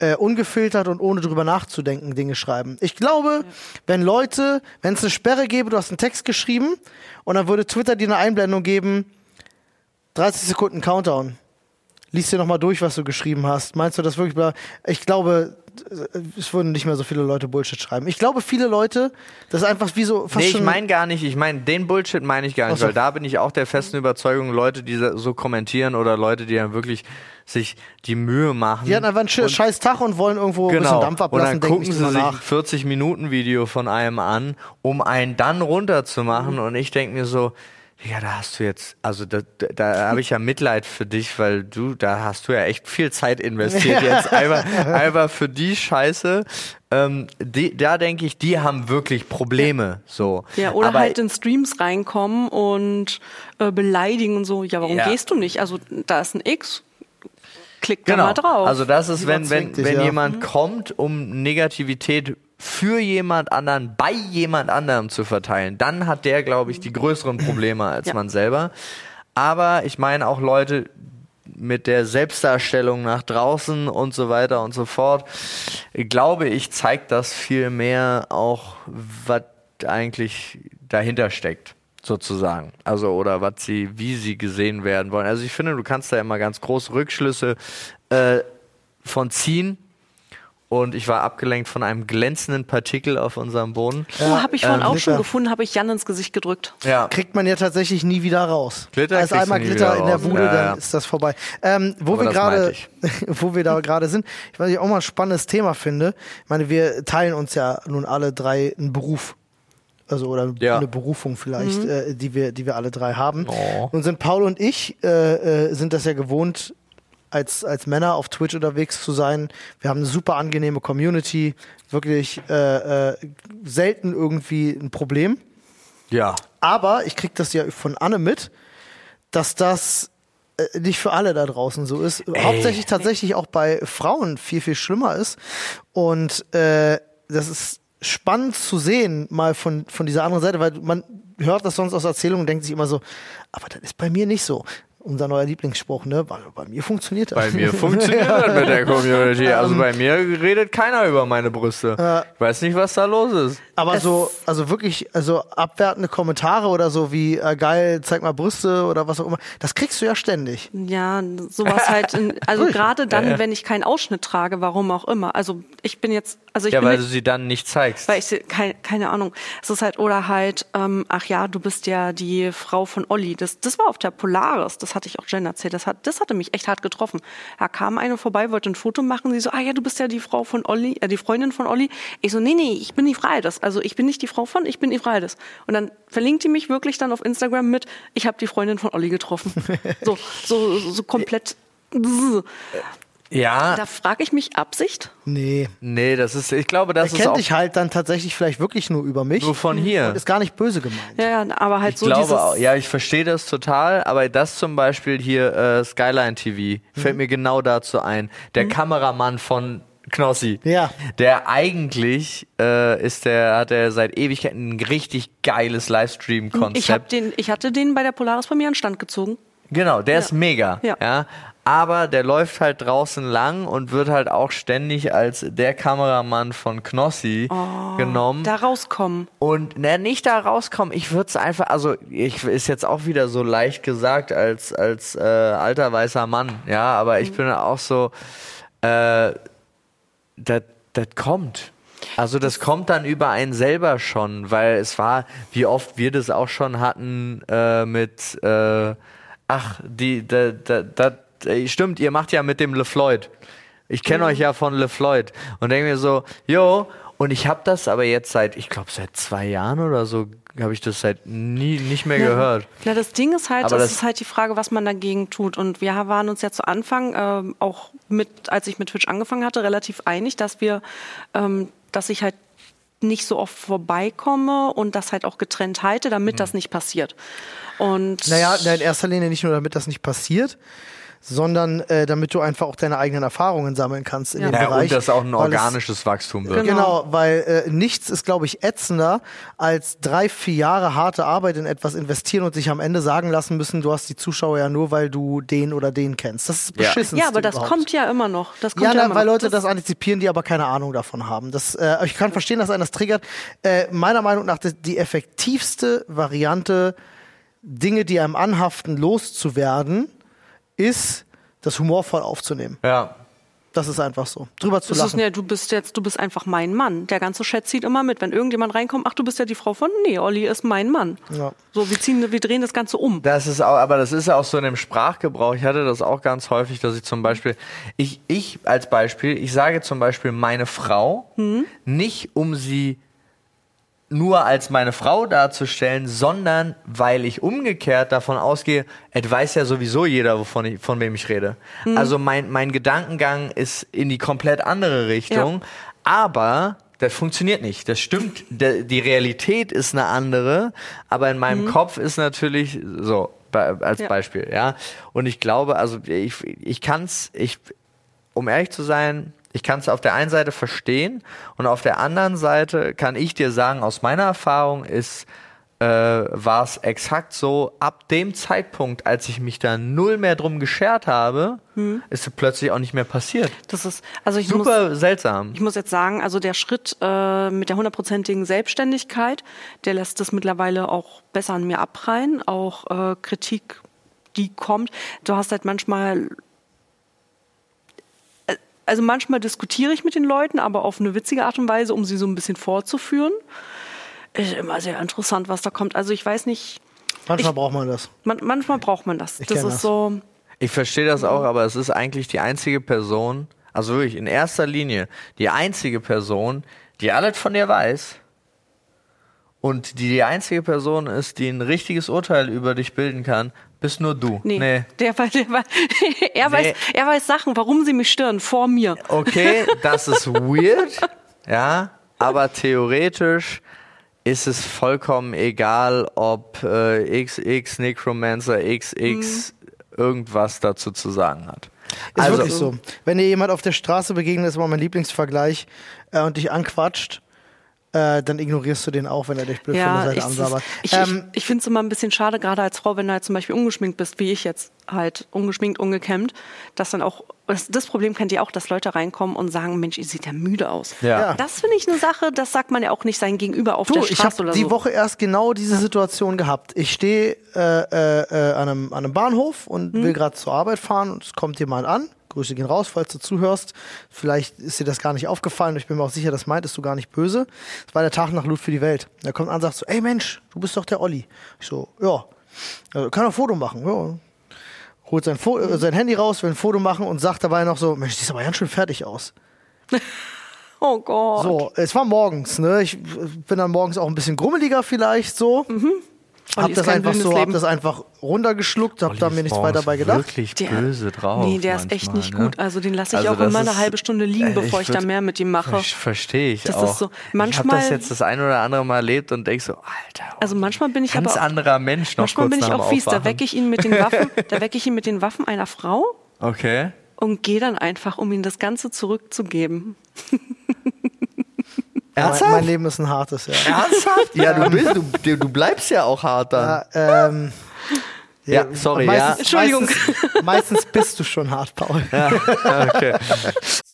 äh, ungefiltert und ohne drüber nachzudenken Dinge schreiben. Ich glaube, wenn Leute, wenn es eine Sperre gäbe, du hast einen Text geschrieben und dann würde Twitter dir eine Einblendung geben, 30 Sekunden Countdown. lies dir nochmal durch, was du geschrieben hast. Meinst du das wirklich? bla- Ich glaube, es würden nicht mehr so viele Leute Bullshit schreiben. Ich glaube, viele Leute, das ist einfach wie so fast Nee, ich meine gar nicht, ich meine, den Bullshit meine ich gar nicht, so. weil da bin ich auch der festen Überzeugung, Leute, die so kommentieren oder Leute, die dann wirklich sich die Mühe machen. die hatten einfach einen scheiß Tag und wollen irgendwo ein bisschen Genau. Dampf Und ablassen, dann denken gucken sie sich nach. ein 40 Minuten Video von einem an, um einen dann runterzumachen. Und ich denke mir so, ja, da hast du jetzt, also da, da, da habe ich ja Mitleid für dich, weil du, da hast du ja echt viel Zeit investiert <laughs> jetzt einfach, einfach für die Scheiße. Ähm, die, da denke ich, die haben wirklich Probleme. So. Ja, oder Aber halt in Streams reinkommen und äh, beleidigen und so. Ja, warum Ja. gehst du nicht? Also da ist ein X. Klick da Genau. mal drauf. Also das ist, wenn, wenn, zwingt dich, wenn ja. jemand kommt, um Negativität für jemand anderen, bei jemand anderem zu verteilen, dann hat der, glaube ich, die größeren Probleme als Ja. man selber. Aber ich meine auch Leute mit der Selbstdarstellung nach draußen und so weiter und so fort, glaube ich, zeigt das viel mehr auch, was eigentlich dahinter steckt sozusagen. Also oder was sie, wie sie gesehen werden wollen. Also ich finde, du kannst da immer ganz große Rückschlüsse äh, von ziehen. Und ich war abgelenkt von einem glänzenden Partikel auf unserem Boden. oh, habe ich vorhin ähm, auch schon Glitter. gefunden, habe ich Jan ins Gesicht gedrückt. Ja. Kriegt man ja tatsächlich nie wieder raus. Glitter Als einmal Glitter in der. Bude, Ja, dann ja. ist das vorbei. Ähm, wo Aber wir <laughs> ich. wo wir da gerade sind, ich weiß nicht, auch mal ein spannendes Thema finde. Ich meine, wir teilen uns ja nun alle drei einen Beruf. Also oder Ja. eine Berufung vielleicht, äh, die wir, die wir alle drei haben. Oh. Und sind Paul und ich äh, äh, sind das ja gewohnt, als, als Männer auf Twitch unterwegs zu sein. Wir haben eine super angenehme Community, wirklich äh, äh, selten irgendwie ein Problem. Ja. Aber ich krieg das ja von Anne mit, dass das äh, nicht für alle da draußen so ist. Hauptsächlich tatsächlich auch bei Frauen viel, viel schlimmer ist. Und äh, das ist spannend zu sehen, mal von, von dieser anderen Seite, weil man hört das sonst aus Erzählungen und denkt sich immer so, aber das ist bei mir nicht so. Unser neuer Lieblingsspruch, ne? Bei, bei mir funktioniert das. Bei mir <laughs> funktioniert das mit der Community. <laughs> Also bei mir redet keiner über meine Brüste. Ich weiß nicht, was da los ist. Aber Es- so, also wirklich, also abwertende Kommentare oder so wie äh, geil, zeig mal Brüste oder was auch immer, das kriegst du ja ständig. Ja, sowas halt. In, <laughs> also gerade dann, Ja, ja. wenn ich keinen Ausschnitt trage, warum auch immer. Also ich bin jetzt, also ich Ja, bin weil nicht, du sie dann nicht zeigst. weil ich sie- keine, keine Ahnung. Es ist halt, oder halt, ähm, ach ja, du bist ja die Frau von Olli. Das, das war auf der Polaris, das hatte ich auch Jen erzählt. Das, hat, das hatte mich echt hart getroffen. Da kam eine vorbei, wollte ein Foto machen, sie so, ah ja, du bist ja die Frau von Olli, äh, die Freundin von Olli. Ich so, nee, nee, ich bin die Freides. Also ich bin nicht die Frau von, ich bin die Freides. Und dann verlinkt die mich wirklich dann auf Instagram mit, ich habe die Freundin von Olli getroffen. <laughs> so, so, so komplett. Ja, Da frage ich mich, Absicht? Nee. nee, das ist, ich glaube, Er das ist kennt auch dich halt dann tatsächlich vielleicht wirklich nur über mich. nur von hier. Und ist gar nicht böse gemeint. Ja, ja, aber halt Ich so glaube dieses. auch, ja, ich verstehe das total, aber das zum Beispiel hier, äh, Skyline TV, Mhm. fällt mir genau dazu ein. Der Kameramann von Knossi. Ja. Der eigentlich äh, ist der, hat er seit Ewigkeiten ein richtig geiles ich, hab Livestream-Konzept. den, ich hatte den bei der Polaris bei mir an Stand gezogen. Genau, der ist mega. Ja. Ja. Aber der läuft halt draußen lang und wird halt auch ständig als der Kameramann von Knossi genommen. Da rauskommen. Und na, nicht da rauskommen, ich würde es einfach, also ich ist jetzt auch wieder so leicht gesagt als, als äh, alter weißer Mann, ja, aber ich bin auch so, äh, das das kommt. Also das kommt dann über einen selber schon, weil es war, wie oft wir das auch schon hatten äh, mit, äh, ach, die, da, da, da, stimmt, ihr macht ja mit dem LeFloid. Ich kenne euch ja von LeFloid und denke mir so, jo, und ich habe das aber jetzt seit, ich glaube seit zwei Jahren oder so, habe ich das seit nie nicht mehr gehört. Na, das Ding ist halt, Aber das das- ist halt die Frage, was man dagegen tut. Und wir waren uns ja zu Anfang, ähm, auch mit, als ich mit Twitch angefangen hatte, relativ einig, dass wir, ähm, dass ich halt nicht so oft vorbeikomme und das halt auch getrennt halte, damit das nicht passiert. Und Naja, in erster Linie nicht nur, damit das nicht passiert, sondern äh, damit du einfach auch deine eigenen Erfahrungen sammeln kannst in Ja. dem Ja, Bereich. und das auch ein weil es- organisches Wachstum wird. Genau. Genau, weil äh, nichts ist, glaube ich, ätzender als drei, vier Jahre harte Arbeit in etwas investieren und sich am Ende sagen lassen müssen, du hast die Zuschauer ja nur, weil du den oder den kennst. Das ist Ja. beschissen. ja, aber das kommt ja immer noch. Das kommt Ja, ja, na, immer weil noch. Leute das, antizipieren, die aber keine Ahnung davon haben. Das, äh, ich kann verstehen, dass einen das triggert. Äh, meiner Meinung nach die, die effektivste Variante, Dinge, die einem anhaften, loszuwerden, ist das humorvoll aufzunehmen. Ja. Das ist einfach so. Drüber zu Das ist, lachen. ja, du bist jetzt, du bist einfach mein Mann. Der ganze Chat zieht immer mit. Wenn irgendjemand reinkommt, ach, du bist ja die Frau von, nee, Olli ist mein Mann. Ja. So, wir ziehen, wir drehen das Ganze um. Das ist auch, aber das ist ja auch so in dem Sprachgebrauch. Ich hatte das auch ganz häufig, dass ich zum Beispiel, ich, ich als Beispiel, ich sage zum Beispiel meine Frau, nicht um sie nur als meine Frau darzustellen, sondern weil ich umgekehrt davon ausgehe, es weiß ja sowieso jeder, wovon ich, von wem ich rede. Also mein, mein Gedankengang ist in die komplett andere Richtung, aber das funktioniert nicht. Das stimmt. Die Realität ist eine andere, aber in meinem Kopf ist natürlich so als Ja. Beispiel, ja. Und ich glaube, also ich, ich kann's, ich, um ehrlich zu sein, ich kann es auf der einen Seite verstehen und auf der anderen Seite kann ich dir sagen, aus meiner Erfahrung ist, äh, war es exakt so, ab dem Zeitpunkt, als ich mich da null mehr drum geschert habe, ist es plötzlich auch nicht mehr passiert. Das ist, also ich muss, Super seltsam. Ich muss jetzt sagen, also der Schritt äh, mit der hundertprozentigen Selbstständigkeit, der lässt es mittlerweile auch besser an mir abprallen. Auch äh, Kritik, die kommt. Du hast halt manchmal, also manchmal diskutiere ich mit den Leuten, aber auf eine witzige Art und Weise, um sie so ein bisschen vorzuführen. Ist immer sehr interessant, was da kommt. Also ich weiß nicht, Manchmal ich- braucht man das. man, manchmal braucht man das. Ich das ist das. so. Ich verstehe das auch, aber es ist eigentlich die einzige Person, also wirklich in erster Linie, die einzige Person, die alles von dir weiß und die die einzige Person ist, die ein richtiges Urteil über dich bilden kann, bist nur du. Nee, nee. Der, weiß- der, weiß- <laughs> er, weiß, er weiß Sachen, warum sie mich stören, vor mir. Okay, das ist weird, ja, aber theoretisch ist es vollkommen egal, ob äh, XX Necromancer XX irgendwas dazu zu sagen hat. Ist Also- wirklich so. Wenn dir jemand auf der Straße begegnet, ist immer mein Lieblingsvergleich, äh, und dich anquatscht, äh, dann ignorierst du den auch, wenn er dich blöd von der Ja, Seite ich, ansabbert. ich, Ähm, ich, ich finde es immer ein bisschen schade, gerade als Frau, wenn du halt zum Beispiel ungeschminkt bist, wie ich jetzt halt, ungeschminkt, ungekämmt, dass dann auch, das, das Problem kennt ihr auch, dass Leute reinkommen und sagen, Mensch, ihr seht ja müde aus. Ja. Ja. Das finde ich eine Sache, das sagt man ja auch nicht sein Gegenüber auf Du, der ich Straße habe oder die so. Woche erst genau diese Situation gehabt. Ich stehe äh, äh, äh, an, einem, an einem Bahnhof und Hm. will gerade zur Arbeit fahren und es kommt jemand an. Grüße gehen raus, falls du zuhörst. Vielleicht ist dir das gar nicht aufgefallen. Ich bin mir auch sicher, das meintest du gar nicht böse. Es war der Tag nach Loot für die Welt. Er kommt an und sagt so, ey Mensch, du bist doch der Olli. Ich so, ja. Also, kann er ein Foto machen? Ja. Holt sein, Fo äh, sein Handy raus, will ein Foto machen und sagt dabei noch so, Mensch, siehst aber ganz schön fertig aus. <laughs> Oh Gott. So, es war morgens, ne? Ich bin dann morgens auch ein bisschen grummeliger vielleicht so. Hab Olli ist das einfach so, hab das einfach runtergeschluckt, hab da mir nichts weiter dabei gedacht. Wirklich Der- böse drauf. Nee, der ist echt manchmal, nicht ne? gut. Also den lasse ich Also auch immer eine ist- halbe Stunde liegen, Äh, bevor ich, da würd- mehr mit ihm mache. Ver- Verstehe ich Das auch. ist so, ich habe manchmal- das jetzt das ein oder andere Mal erlebt und denk so, Alter. Also manchmal bin ich ganz aber auch- anderer Mensch noch Manchmal kurz bin ich auch fies. Da Aufwachen. wecke ich ihn mit den Waffen, <laughs> da wecke ich ihn mit den Waffen einer Frau Okay. und gehe dann einfach, um ihm das Ganze zurückzugeben. <laughs> Mein, Ernsthaft? mein Leben ist ein hartes, ja. Ernsthaft? Ja, du, bist, du, du bleibst ja auch hart dann. Ja, ähm, Ja, sorry, meistens, ja. Entschuldigung. Meistens, meistens bist du schon hart, Paul. Okay. <laughs>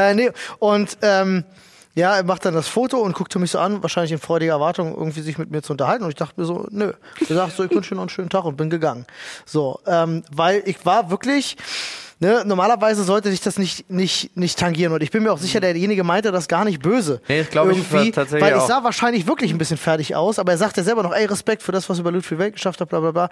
Äh, nee, und ähm, ja, er macht dann das Foto und guckte mich so an, wahrscheinlich in freudiger Erwartung, irgendwie sich mit mir zu unterhalten. Und ich dachte mir so, nö. Ich sagte so, ich wünsche dir noch einen schönen Tag und bin gegangen. So, ähm, weil ich war wirklich, ne, normalerweise sollte sich das nicht, nicht, nicht tangieren. Und ich bin mir auch sicher, derjenige meinte das gar nicht böse. Nee, das glaube ich Irgendwie, tatsächlich Weil ich auch. sah wahrscheinlich wirklich ein bisschen fertig aus, aber er sagte selber noch, ey, Respekt für das, was bei Ludwig Welt geschafft hast, bla bla bla.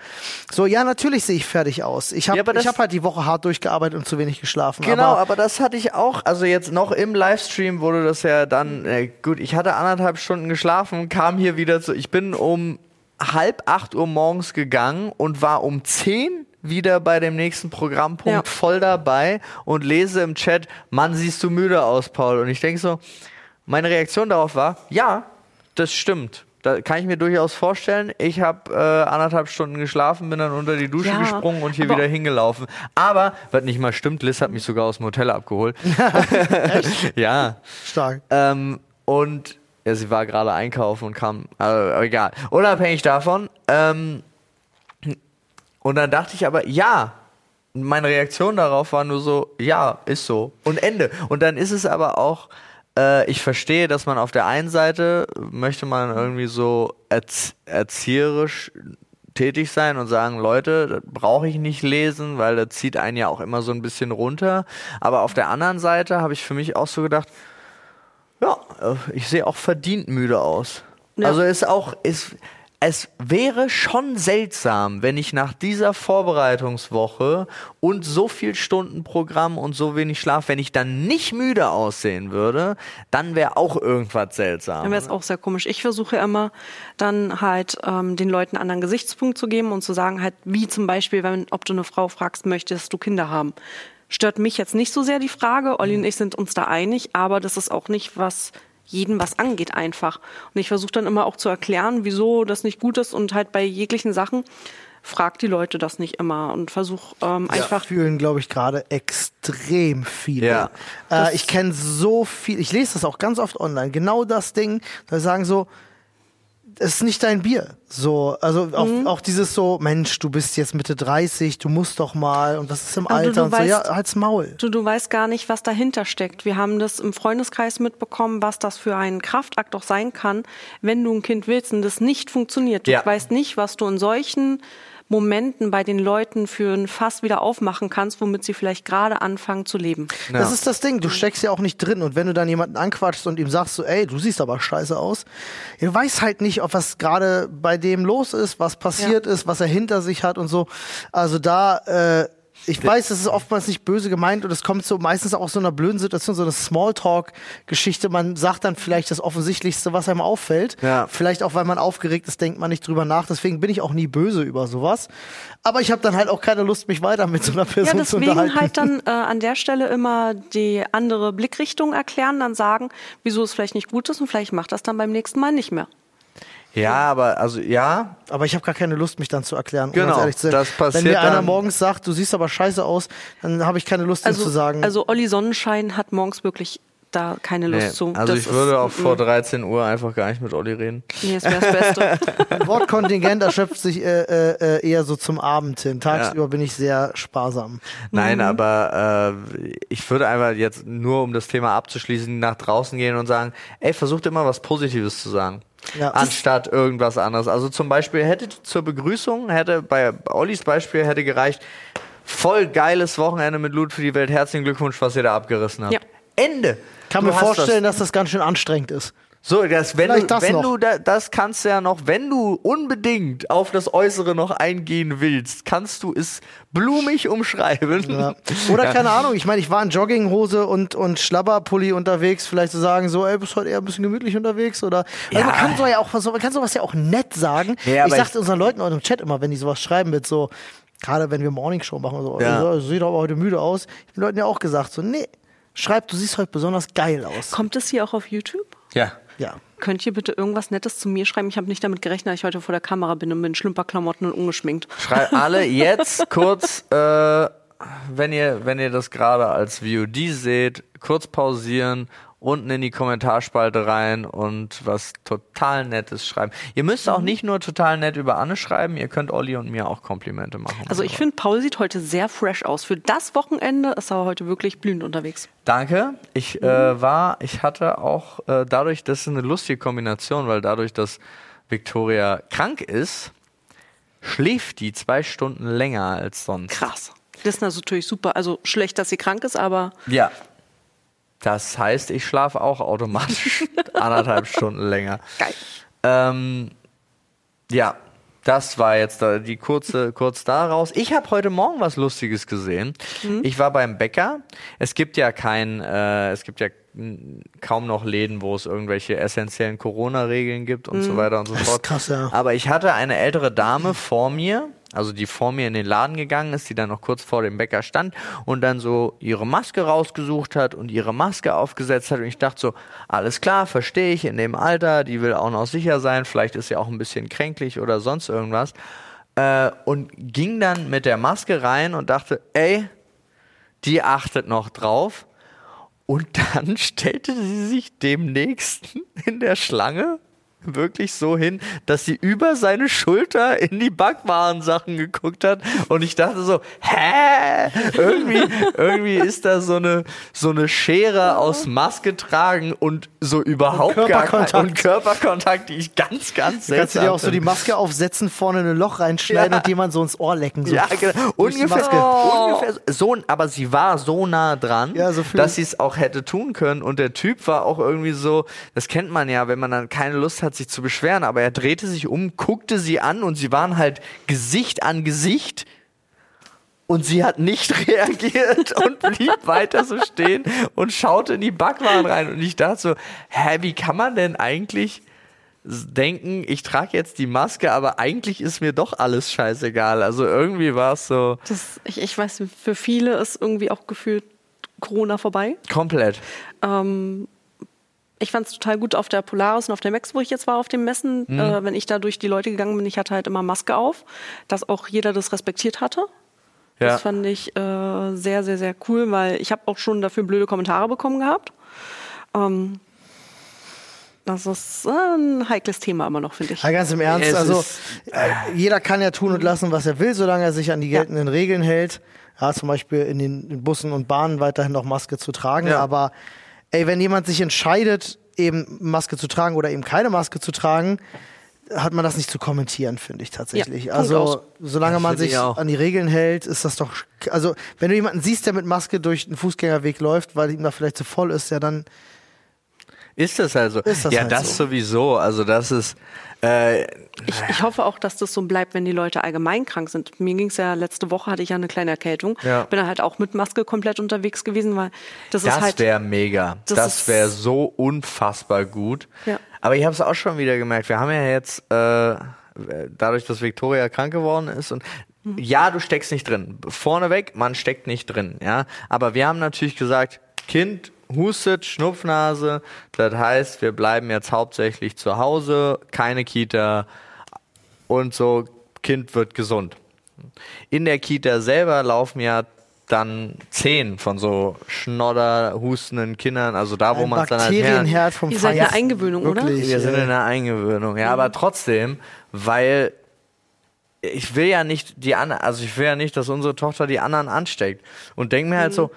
So, ja, natürlich sehe ich fertig aus. Ich habe Ja, ich hab halt die Woche hart durchgearbeitet und zu wenig geschlafen. Genau, aber, aber das hatte ich auch. Also jetzt noch im Livestream wurde das ja dann, äh, gut, ich hatte anderthalb Stunden geschlafen, kam hier wieder zu, ich bin um halb acht Uhr morgens gegangen und war um zehn wieder bei dem nächsten Programmpunkt Ja. voll dabei und lese im Chat, Mann, siehst du müde aus, Paul. Und ich denke so, meine Reaktion darauf war, ja, das stimmt. Da kann ich mir durchaus vorstellen. Ich habe äh, anderthalb Stunden geschlafen, bin dann unter die Dusche Ja, gesprungen und hier wieder hingelaufen. Aber, was nicht mal stimmt, Liz hat mich sogar aus dem Hotel abgeholt. <laughs> ja. stark. Ähm, und ja, sie war gerade einkaufen und kam, also, egal. Unabhängig davon. Ähm, und dann dachte ich aber, ja. Meine Reaktion darauf war nur so, ja, ist so. Und Ende. Und dann ist es aber auch, äh, ich verstehe, dass man auf der einen Seite möchte man irgendwie so erz erzieherisch tätig sein und sagen, Leute, das brauche ich nicht lesen, weil das zieht einen ja auch immer so ein bisschen runter. Aber auf der anderen Seite habe ich für mich auch so gedacht, ja, äh, ich sehe auch verdient müde aus. Ja. Also ist auch, ist, es wäre schon seltsam, wenn ich nach dieser Vorbereitungswoche und so viel Stunden Programm und so wenig Schlaf, wenn ich dann nicht müde aussehen würde, dann wäre auch irgendwas seltsam. Dann wäre es auch sehr komisch. Ich versuche immer dann halt ähm, den Leuten einen anderen Gesichtspunkt zu geben und zu sagen halt, wie zum Beispiel, wenn, ob du eine Frau fragst, möchtest du Kinder haben? Stört mich jetzt nicht so sehr die Frage. Olli und ich sind uns da einig, aber das ist auch nicht, was jeden was angeht einfach. Und ich versuche dann immer auch zu erklären, wieso das nicht gut ist und halt bei jeglichen Sachen fragt die Leute das nicht immer und versuche ähm, einfach fühlen, glaube ich, gerade extrem viele. Ja. Äh, ich kenne so viel, ich lese das auch ganz oft online, genau das Ding, da sagen so, es ist nicht dein Bier. So, also auch, Mhm. auch dieses so, Mensch, du bist jetzt Mitte 30, du musst doch mal und was ist im Aber du- Alter du und so, weißt- ja, halt's Maul. Du, du weißt gar nicht, was dahinter steckt. Wir haben das im Freundeskreis mitbekommen, was das für ein Kraftakt auch sein kann, wenn du ein Kind willst und das nicht funktioniert. Du Ja. weißt nicht, was du in solchen Momenten bei den Leuten für ein Fass wieder aufmachen kannst, womit sie vielleicht gerade anfangen zu leben. Das ist das Ding, du steckst ja auch nicht drin und wenn du dann jemanden anquatschst und ihm sagst so, ey, du siehst aber scheiße aus, du weißt halt nicht, ob was gerade bei dem los ist, was passiert ist, was er hinter sich hat und so. Also da, äh, ich weiß, es ist oftmals nicht böse gemeint und es kommt so meistens auch aus so einer blöden Situation, so eine Smalltalk-Geschichte. Man sagt dann vielleicht das Offensichtlichste, was einem auffällt. Ja. Vielleicht auch, weil man aufgeregt ist, denkt man nicht drüber nach. Deswegen bin ich auch nie böse über sowas. Aber ich habe dann halt auch keine Lust, mich weiter mit so einer Ja, Person zu deswegen unterhalten. halt dann <laughs> äh, an der Stelle immer die andere Blickrichtung erklären, dann sagen, wieso es vielleicht nicht gut ist und vielleicht macht das dann beim nächsten Mal nicht mehr. Ja, aber also ja, Aber ich habe gar keine Lust, mich dann zu erklären. um Genau, ganz ehrlich zu sein. das passiert Wenn mir einer dann- morgens sagt, du siehst aber scheiße aus, dann habe ich keine Lust, ihm Also, zu sagen. also Olli Sonnenschein hat morgens wirklich da keine Lust nee. zu. also Das ich würde auch vor mm, 13 Uhr einfach gar nicht mit Olli reden. Nee, das wäre das Beste. <laughs> Mein Wortkontingent erschöpft sich äh, äh, äh, eher so zum Abend hin. Tagsüber Ja. bin ich sehr sparsam. Nein, Mhm. aber äh, ich würde einfach jetzt nur, um das Thema abzuschließen, nach draußen gehen und sagen, ey, versucht immer was Positives zu sagen. Ja. Anstatt irgendwas anderes. Also zum Beispiel hätte zur Begrüßung, hätte bei Ollis Beispiel hätte gereicht, voll geiles Wochenende mit Loot für die Welt. Herzlichen Glückwunsch, was ihr da abgerissen habt. Ja. Ende. Kann Du mir vorstellen, dass das ganz schön anstrengend ist. So, das, wenn, du, das wenn noch. du da, das kannst du ja noch, wenn du unbedingt auf das Äußere noch eingehen willst, kannst du es blumig umschreiben. Ja. <laughs> Oder keine Ahnung, ich meine, ich war in Jogginghose und, und Schlabberpulli unterwegs, vielleicht zu sagen, so, ey, bist heute eher ein bisschen gemütlich unterwegs oder. Also Ja. man kann so ja auch so, man kann sowas ja auch nett sagen. Ja, ich sag's unseren Leuten auch im Chat immer, wenn die sowas schreiben mit so, gerade wenn wir Morningshow machen, so, Ja. so sieht aber heute müde aus. Ich hab den Leuten ja auch gesagt, so, nee, schreib, du siehst heute besonders geil aus. Kommt es hier auch auf YouTube? Ja. Ja. Könnt ihr bitte irgendwas Nettes zu mir schreiben? Ich habe nicht damit gerechnet, dass ich heute vor der Kamera bin und bin in Schlümperklamotten und ungeschminkt. Schrei <laughs> alle jetzt kurz, äh, wenn ihr, wenn ihr das gerade als VOD seht, kurz pausieren, unten in die Kommentarspalte rein und was total Nettes schreiben. Ihr müsst auch nicht nur total nett über Anne schreiben, ihr könnt Olli und mir auch Komplimente machen. Also ich finde, Paul sieht heute sehr fresh aus. Für das Wochenende ist er heute wirklich blühend unterwegs. Danke. Ich äh, war, ich hatte auch äh, dadurch, das ist eine lustige Kombination, weil dadurch, dass Victoria krank ist, schläft die zwei Stunden länger als sonst. Krass. Das ist natürlich super. Also schlecht, dass sie krank ist, aber Ja. Das heißt, ich schlafe auch automatisch <laughs> anderthalb Stunden länger. geil. Ähm, ja, das war jetzt die kurze, kurz daraus. Ich habe heute Morgen was Lustiges gesehen. Ich war beim Bäcker. Es gibt ja kein, äh, es gibt ja kaum noch Läden, wo es irgendwelche essentiellen Corona-Regeln gibt und so weiter und so fort. krass, ja. Aber ich hatte eine ältere Dame vor mir, also die vor mir in den Laden gegangen ist, die dann noch kurz vor dem Bäcker stand und dann so ihre Maske rausgesucht hat und ihre Maske aufgesetzt hat. Und ich dachte so, alles klar, verstehe ich, in dem Alter, die will auch noch sicher sein, vielleicht ist sie auch ein bisschen kränklich oder sonst irgendwas. Äh, und ging dann mit der Maske rein und dachte, ey, die achtet noch drauf. Und dann <laughs> stellte sie sich dem Nächsten in der Schlange <laughs> wirklich so hin, dass sie über seine Schulter in die Backwarensachen geguckt hat. Und ich dachte so, hä? Irgendwie, irgendwie ist da so eine, so eine Schere aus Maske tragen und so überhaupt gar kein Körperkontakt. und Körperkontakt, die ich ganz, ganz Du kannst du seltsam dir auch so die. Maske aufsetzen, vorne ein Loch reinschneiden Ja. und jemand so ins Ohr lecken. So. Ja, genau. Ungefähr, Maske. ungefähr so, aber sie war so nah dran, Ja, so dass sie es auch hätte tun können. Und der Typ war auch irgendwie so, das kennt man ja, wenn man dann keine Lust hat, sich zu beschweren, aber er drehte sich um, guckte sie an und sie waren halt Gesicht an Gesicht. Und sie hat nicht <laughs> reagiert und blieb weiter so stehen und schaute in die Backwaren rein. Und ich dachte so, hä, wie kann man denn eigentlich denken, ich trage jetzt die Maske, aber eigentlich ist mir doch alles scheißegal. Also irgendwie war es so Das, ich, ich weiß, für viele ist irgendwie auch gefühlt Corona vorbei. komplett. Ähm, ich fand es total gut auf der Polaris und auf der Max, wo ich jetzt war, auf den Messen. Mhm. Äh, wenn ich da durch die Leute gegangen bin, ich hatte halt immer Maske auf, dass auch jeder das respektiert hatte. Ja. Das fand ich äh, sehr, sehr, sehr cool, weil ich habe auch schon dafür blöde Kommentare bekommen gehabt. Ähm, das ist äh, ein heikles Thema immer noch, finde ich. Ja, ganz im Ernst, Es also ist- äh, jeder kann ja tun und lassen, was er will, solange er sich an die geltenden Regeln hält. Ja, zum Beispiel in den Bussen und Bahnen weiterhin noch Maske zu tragen. Ja. Aber ey, wenn jemand sich entscheidet, eben Maske zu tragen oder eben keine Maske zu tragen, hat man das nicht zu kommentieren, finde ich tatsächlich. Ja, also solange man sich auch. an die Regeln hält, ist das doch. Also wenn du jemanden siehst, der mit Maske durch den Fußgängerweg läuft, weil ihm da vielleicht zu voll ist, ja dann Ist das also? Ist das ja, halt das so. sowieso. Also das ist äh, Ich, ich hoffe auch, dass das so bleibt, wenn die Leute allgemein krank sind. Mir ging es ja letzte Woche, hatte ich ja eine kleine Erkältung. Ja. Bin dann halt auch mit Maske komplett unterwegs gewesen, weil das, ist das halt. wäre mega. das Das, ist- wäre so unfassbar gut. Ja. Aber ich habe es auch schon wieder gemerkt. Wir haben ja jetzt äh, dadurch, dass Victoria krank geworden ist und ja, du steckst nicht drin. Vorneweg, man steckt nicht drin, ja. Aber wir haben natürlich gesagt, Kind hustet, Schnupfnase. Das heißt, wir bleiben jetzt hauptsächlich zu Hause, keine Kita und so. Kind wird gesund. In der Kita selber laufen ja dann zehn von so Schnodder, hustenden Kindern, also da, wo ein man es dann halt her Bakterienherd vom Ihr seid in der. Eingewöhnung, oder? Wirklich, wir sind in der Eingewöhnung, ja, aber trotzdem, weil ich will ja nicht die anderen, also ich will ja nicht, dass unsere Tochter die anderen ansteckt und denk mir halt so,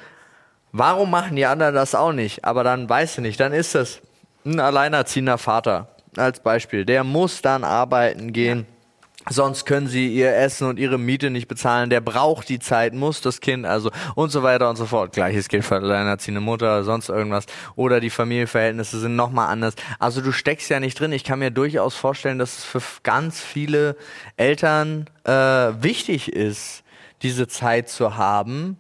warum machen die anderen das auch nicht? Aber dann weißt du nicht, dann ist es ein alleinerziehender Vater als Beispiel, der muss dann arbeiten gehen. Sonst können sie ihr Essen und ihre Miete nicht bezahlen. Der braucht die Zeit, muss das Kind, also und so weiter und so fort. Gleiches gilt für alleinerziehende Mutter, sonst irgendwas. Oder die Familienverhältnisse sind nochmal anders. Also du steckst ja nicht drin. Ich kann mir durchaus vorstellen, dass es für ganz viele Eltern äh, wichtig ist, diese Zeit zu haben.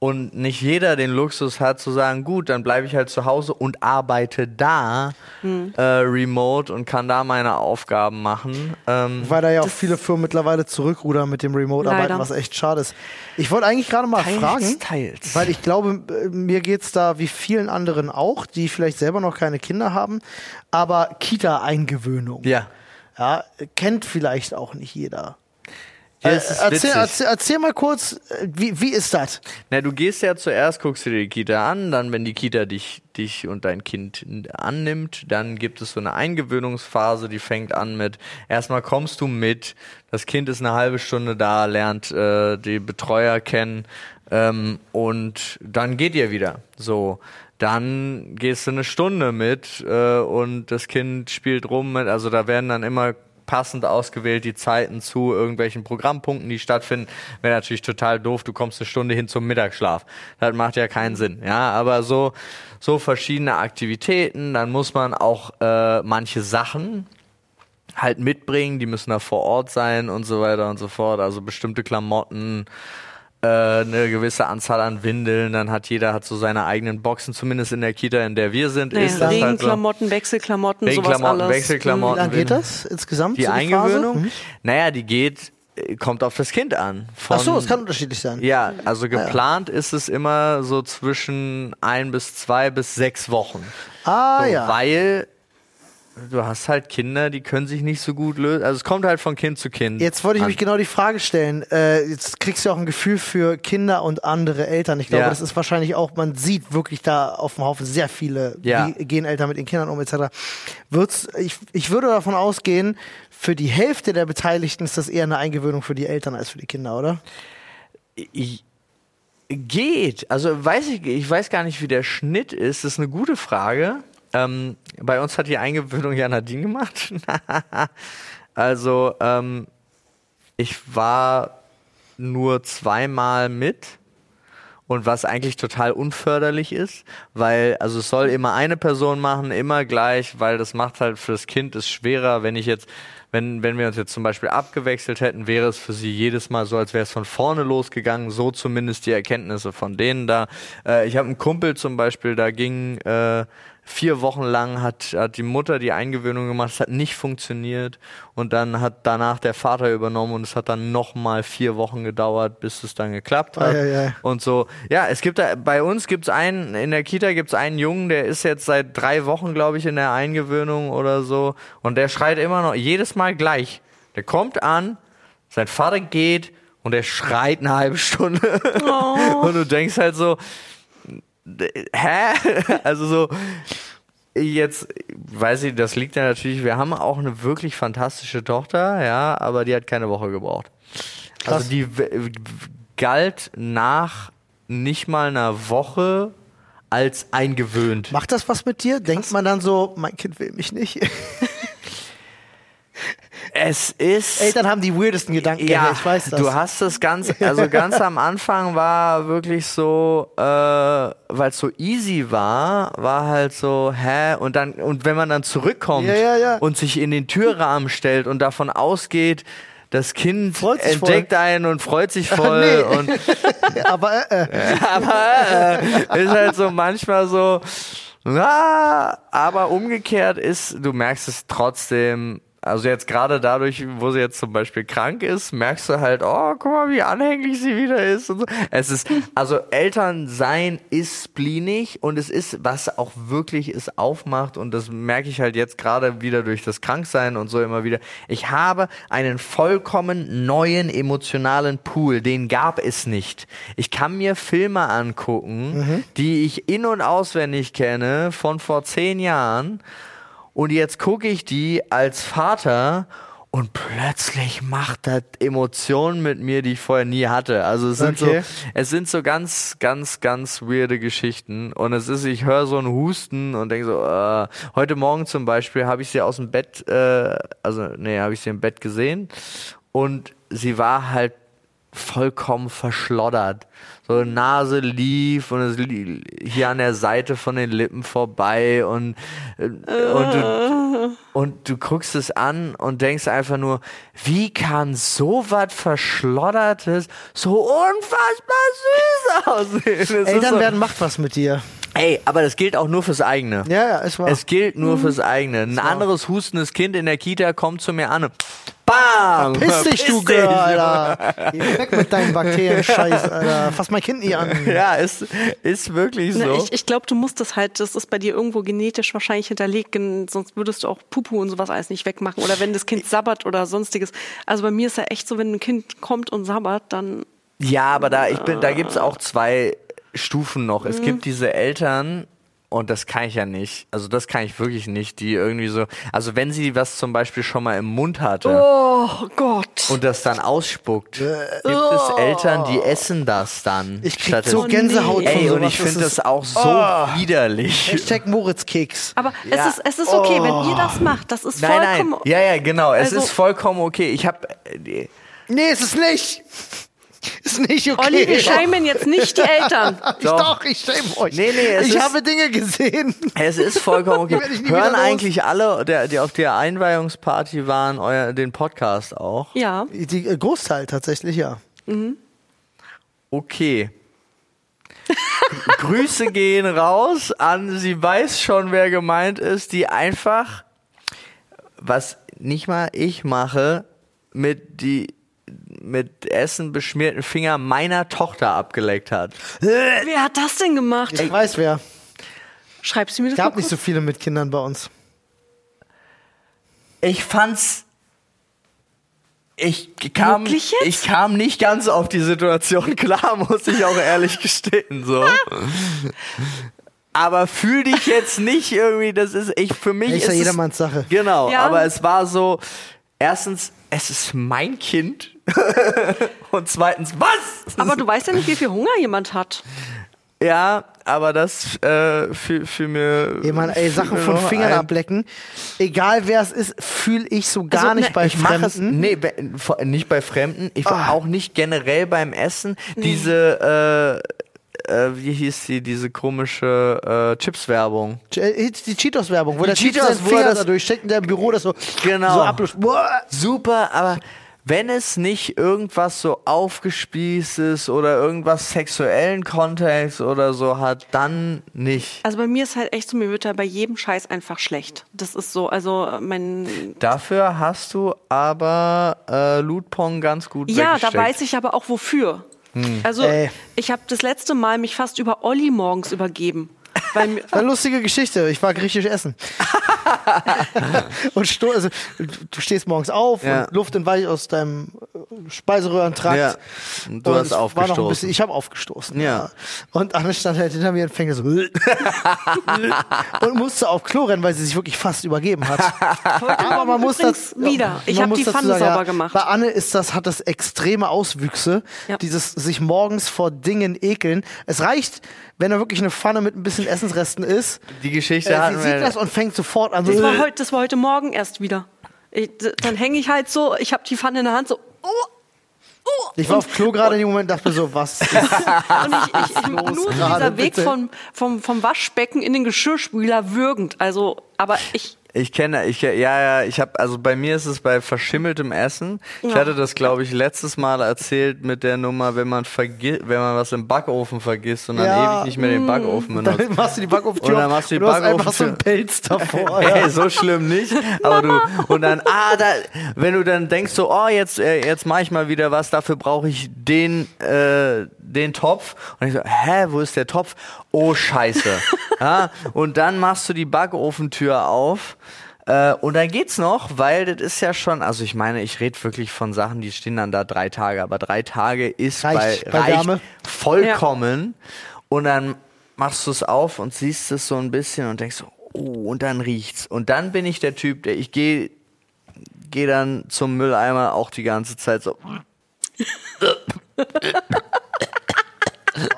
Und nicht jeder den Luxus hat zu sagen, gut, dann bleibe ich halt zu Hause und arbeite da äh, remote und kann da meine Aufgaben machen. Ähm, Weil da ja auch viele Firmen mittlerweile zurückrudern mit dem Remote-Arbeiten, Leider. was echt schade ist. Ich wollte eigentlich gerade mal Teils, fragen, teils. weil ich glaube, äh, mir geht's da wie vielen anderen auch, die vielleicht selber noch keine Kinder haben, aber Kita-Eingewöhnung. ja. Ja, kennt vielleicht auch nicht jeder. Hier Äh, erzähl, erzähl, erzähl mal kurz, wie, wie ist das? Na, du gehst ja zuerst, guckst dir die Kita an, dann, wenn die Kita dich, dich und dein Kind annimmt, dann gibt es so eine Eingewöhnungsphase, die fängt an mit, erstmal kommst du mit, das Kind ist eine halbe Stunde da, lernt äh, die Betreuer kennen ähm, und dann geht ihr wieder. So, dann gehst du eine Stunde mit äh, und das Kind spielt rum mit, also da werden dann immer passend ausgewählt die Zeiten zu irgendwelchen Programmpunkten, die stattfinden. Wäre natürlich total doof, du kommst eine Stunde hin zum Mittagsschlaf. Das macht ja keinen Sinn. Ja, aber so, so verschiedene Aktivitäten, dann muss man auch äh, manche Sachen halt mitbringen, die müssen da vor Ort sein und so weiter und so fort. Also bestimmte Klamotten, eine gewisse Anzahl an Windeln, dann hat jeder hat so seine eigenen Boxen, zumindest in der Kita, in der wir sind, Naja, ist das halt so. Regenklamotten, Wechselklamotten, sowas Regenklamotten, alles. Wechselklamotten. Wie lange geht das insgesamt? Die so? Eingewöhnung, Mhm. naja, die geht, äh, kommt auf das Kind an. Von, Ach so, es kann unterschiedlich sein. Ja, also geplant ist es immer so zwischen ein bis zwei bis sechs Wochen. Ah so, ja. Weil du hast halt Kinder, die können sich nicht so gut lösen. Also es kommt halt von Kind zu Kind. Jetzt wollte ich an. mich genau die Frage stellen. Äh, jetzt kriegst du auch ein Gefühl für Kinder und andere Eltern. Ich glaube, Ja. das ist wahrscheinlich auch, man sieht wirklich da auf dem Haufen sehr viele, Ja. wie gehen Eltern mit den Kindern um, etc. Wird's, ich, ich würde davon ausgehen, für die Hälfte der Beteiligten ist das eher eine Eingewöhnung für die Eltern als für die Kinder, oder? Ich- Geht. Also weiß ich, ich weiß gar nicht, wie der Schnitt ist. Das ist eine gute Frage. Ähm, bei uns hat die Eingewöhnung ja Nadine gemacht. <laughs> also ähm, ich war nur zweimal mit und was eigentlich total unförderlich ist, weil also es soll immer eine Person machen, immer gleich, weil das macht halt für das Kind es schwerer, wenn ich jetzt wenn, wenn wir uns jetzt zum Beispiel abgewechselt hätten, wäre es für sie jedes Mal so, als wäre es von vorne losgegangen, so zumindest die Erkenntnisse von denen da. Äh, ich habe einen Kumpel zum Beispiel, da ging äh, vier Wochen lang hat, hat die Mutter die Eingewöhnung gemacht, es hat nicht funktioniert und dann hat danach der Vater übernommen und es hat dann nochmal vier Wochen gedauert, bis es dann geklappt hat. Ei, ei, ei. Und so, ja, es gibt da, bei uns gibt's einen, in der Kita gibt's einen Jungen, der ist jetzt seit drei Wochen, glaube ich, in der Eingewöhnung oder so. Und der schreit immer noch, jedes Mal gleich. Der kommt an, sein Vater geht und der schreit eine halbe Stunde. <laughs> Und du denkst halt so, hä? <laughs> Also so, jetzt, weiß ich, das liegt ja natürlich, wir haben auch eine wirklich fantastische Tochter, ja, aber die hat keine Woche gebraucht. Krass. Also die galt nach nicht mal einer Woche als eingewöhnt. Macht das was mit dir? Denkt man dann so, mein Kind will mich nicht? <laughs> Es ist. Eltern haben die weirdesten Gedanken. ja, ich weiß das. du hast das ganz, <laughs> also ganz am Anfang war wirklich so, äh, weil es so easy war, war halt so, hä? Und dann, und wenn man dann zurückkommt Ja, ja, ja. und sich in den Türrahmen stellt und davon ausgeht, das Kind entdeckt einen und freut sich <laughs> voll Nee. und <laughs> Aber äh, äh, aber äh, ist halt so manchmal so, na, aber umgekehrt ist, du merkst es trotzdem, also jetzt gerade dadurch, wo sie jetzt zum Beispiel krank ist, merkst du halt, oh, guck mal, wie anhänglich sie wieder ist. So. Es ist, also Eltern sein ist spleenig und es ist, was auch wirklich es aufmacht und das merke ich halt jetzt gerade wieder durch das Kranksein und so immer wieder. Ich habe einen vollkommen neuen emotionalen Pool, den gab es nicht. Ich kann mir Filme angucken, die ich in- und auswendig kenne von vor zehn Jahren und jetzt gucke ich die als Vater und plötzlich macht das Emotionen mit mir, die ich vorher nie hatte. Also es sind Okay. so, es sind so ganz, ganz, ganz weirde Geschichten. Und es ist, ich höre so einen Husten und denke so, äh, heute Morgen zum Beispiel habe ich sie aus dem Bett, äh, also nee, habe ich sie im Bett gesehen und sie war halt vollkommen verschloddert. So Nase lief und es li hier an der Seite von den Lippen vorbei und, äh, und, du, und du guckst es an und denkst einfach nur, wie kann so was Verschloddertes so unfassbar süß aussehen? Es ist Eltern so, werden macht was mit dir. ey, aber das gilt auch nur fürs eigene. Ja, ja, ist wahr. Es gilt nur fürs eigene. Ein anderes hustendes Kind in der Kita kommt zu mir an und BAM! Piss dich, du Girl, Alter. Geh weg mit deinen Bakterien-Scheiß, Alter. Fass mein Kind nie an. Ja, ist, ist wirklich so. Na, ich ich glaube, du musst das halt, das ist bei dir irgendwo genetisch wahrscheinlich hinterlegt, sonst würdest du auch Pupu und sowas alles nicht wegmachen. Oder wenn das Kind sabbert oder sonstiges. Also bei mir ist ja echt so, wenn ein Kind kommt und sabbert, dann Ja, aber da, ich bin, da gibt's auch zwei Stufen noch. Es gibt diese Eltern, und das kann ich ja nicht, also das kann ich wirklich nicht, die irgendwie so, also wenn sie was zum Beispiel schon mal im Mund hatte Oh Gott. und das dann ausspuckt, gibt es Eltern, die essen das dann. Ich krieg so es- Gänsehaut von Ey, und ich finde ist- das auch so Oh. widerlich. Hashtag Moritz-Keks. Aber Ja. es, ist, es ist okay, wenn ihr das macht. Das ist Nein, vollkommen. nein. Ja, ja, genau. Es Also- ist vollkommen okay. Ich habe Nee, ist es nicht. Ist nicht okay. Olli, wir schämen jetzt nicht die Eltern. <laughs> ich doch, ich schäme euch. Nee, nee, es ich ist- habe Dinge gesehen. Es ist vollkommen okay. <laughs> Hören eigentlich alle, der, die auf der Einweihungsparty waren, euer, den Podcast auch? Ja. Die äh, Großteil tatsächlich, ja. Okay. Grüße gehen raus an, sie weiß schon, wer gemeint ist, die einfach, was nicht mal ich mache, mit die mit Essen beschmierten Finger meiner Tochter abgeleckt hat. Wer hat das denn gemacht? Ich weiß wer. Schreibst du mir das gab mal nicht so viele mit Kindern bei uns. Ich fand's. Ich kam, Wirklich jetzt? ich kam nicht ganz auf die Situation <laughs> klar, muss ich auch ehrlich gestehen, so. <laughs> Aber fühl dich jetzt nicht irgendwie, das ist, ich, für mich Ist ja es- jedermanns Sache. Genau, Ja. aber es war so, erstens, es ist mein Kind. <laughs> Und zweitens, was? Aber du weißt ja nicht, wie viel Hunger jemand hat. Ja, aber das äh, für, für mir. Ey, Mann, ey, Sachen von Fingern ein- ablecken. Egal wer es ist, fühle ich so gar Also, nicht ne, bei Ich mache es Fremden. nee, nicht bei Fremden, ich Ah. auch nicht generell beim Essen. Diese, äh, äh, wie hieß die, diese komische äh, Chips-Werbung. Äh, Die Cheetos-Werbung, wo Die der Cheetos Cheetos, seinen wo er Finger das- da durchsteckt und der im Büro das so, Genau. so ablutscht. Super, aber wenn es nicht irgendwas so aufgespießtes oder irgendwas sexuellen Kontext oder so hat, dann nicht. Also bei mir ist halt echt so, mir wird da bei jedem Scheiß einfach schlecht. Das ist so, also mein. Dafür hast du aber äh, Lootpong ganz gut Ja, da weiß ich aber auch wofür. Also Ey. ich habe das letzte Mal mich fast über Olli morgens übergeben. Weil mir, Eine lustige Geschichte. Ich war griechisch essen. <laughs> und sto also, du stehst morgens auf Ja. und Luft entweicht aus deinem Speiseröhrentrakt. Ja. Und du Und hast es war noch ein aufgestoßen. bisschen, ich habe aufgestoßen. Ja. Und Anne stand halt hinter mir und fängt so <laughs> und musste auf Klo rennen, weil sie sich wirklich fast übergeben hat. Aber man muss das wieder. Ich habe die Pfanne sagen, sauber ja, gemacht. Bei Anne ist das hat das extreme Auswüchse, Ja. dieses sich morgens vor Dingen ekeln. Es reicht, wenn da wirklich eine Pfanne mit ein bisschen Essensresten ist. Die Geschichte Äh, sie sieht das und fängt sofort an so. das, war heute, das war heute Morgen erst wieder. Ich, dann hänge ich halt so, ich habe die Pfanne in der Hand so. Oh, oh, Ich war auf Klo gerade in dem Moment dachte mir so, was ist <laughs> Und ich, ich, ich, los nur gerade, dieser Weg vom, vom, vom Waschbecken in den Geschirrspüler würgend. Also, aber ich, Ich kenne, ich ja, ja, ich habe, also bei mir ist es bei verschimmeltem Essen. Ich Ja. hatte das, glaube ich, letztes Mal erzählt mit der Nummer, wenn man vergisst, wenn man was im Backofen vergisst und dann Ja. ewig nicht mehr den Backofen benutzt. Dann machst du die Backofentür Und dann machst du die und hast einfach so einen Pelz davor. <laughs> ja. Ey, so schlimm nicht. Aber du und dann ah, da, wenn du dann denkst so, oh jetzt äh, jetzt mache ich mal wieder was, dafür brauche ich den äh, den Topf und ich so, hä, wo ist der Topf? Oh Scheiße. <laughs> ja, und dann machst du die Backofentür auf. Äh, und dann geht's noch, weil das ist ja schon, also ich meine, ich rede wirklich von Sachen, die stehen dann da drei Tage, aber drei Tage ist Reicht bei, bei reicht Wärme. vollkommen. Und dann machst du es auf und siehst es so ein bisschen und denkst so, oh, und dann riecht's. Und dann bin ich der Typ, der ich gehe geh dann zum Mülleimer auch die ganze Zeit so. <laughs>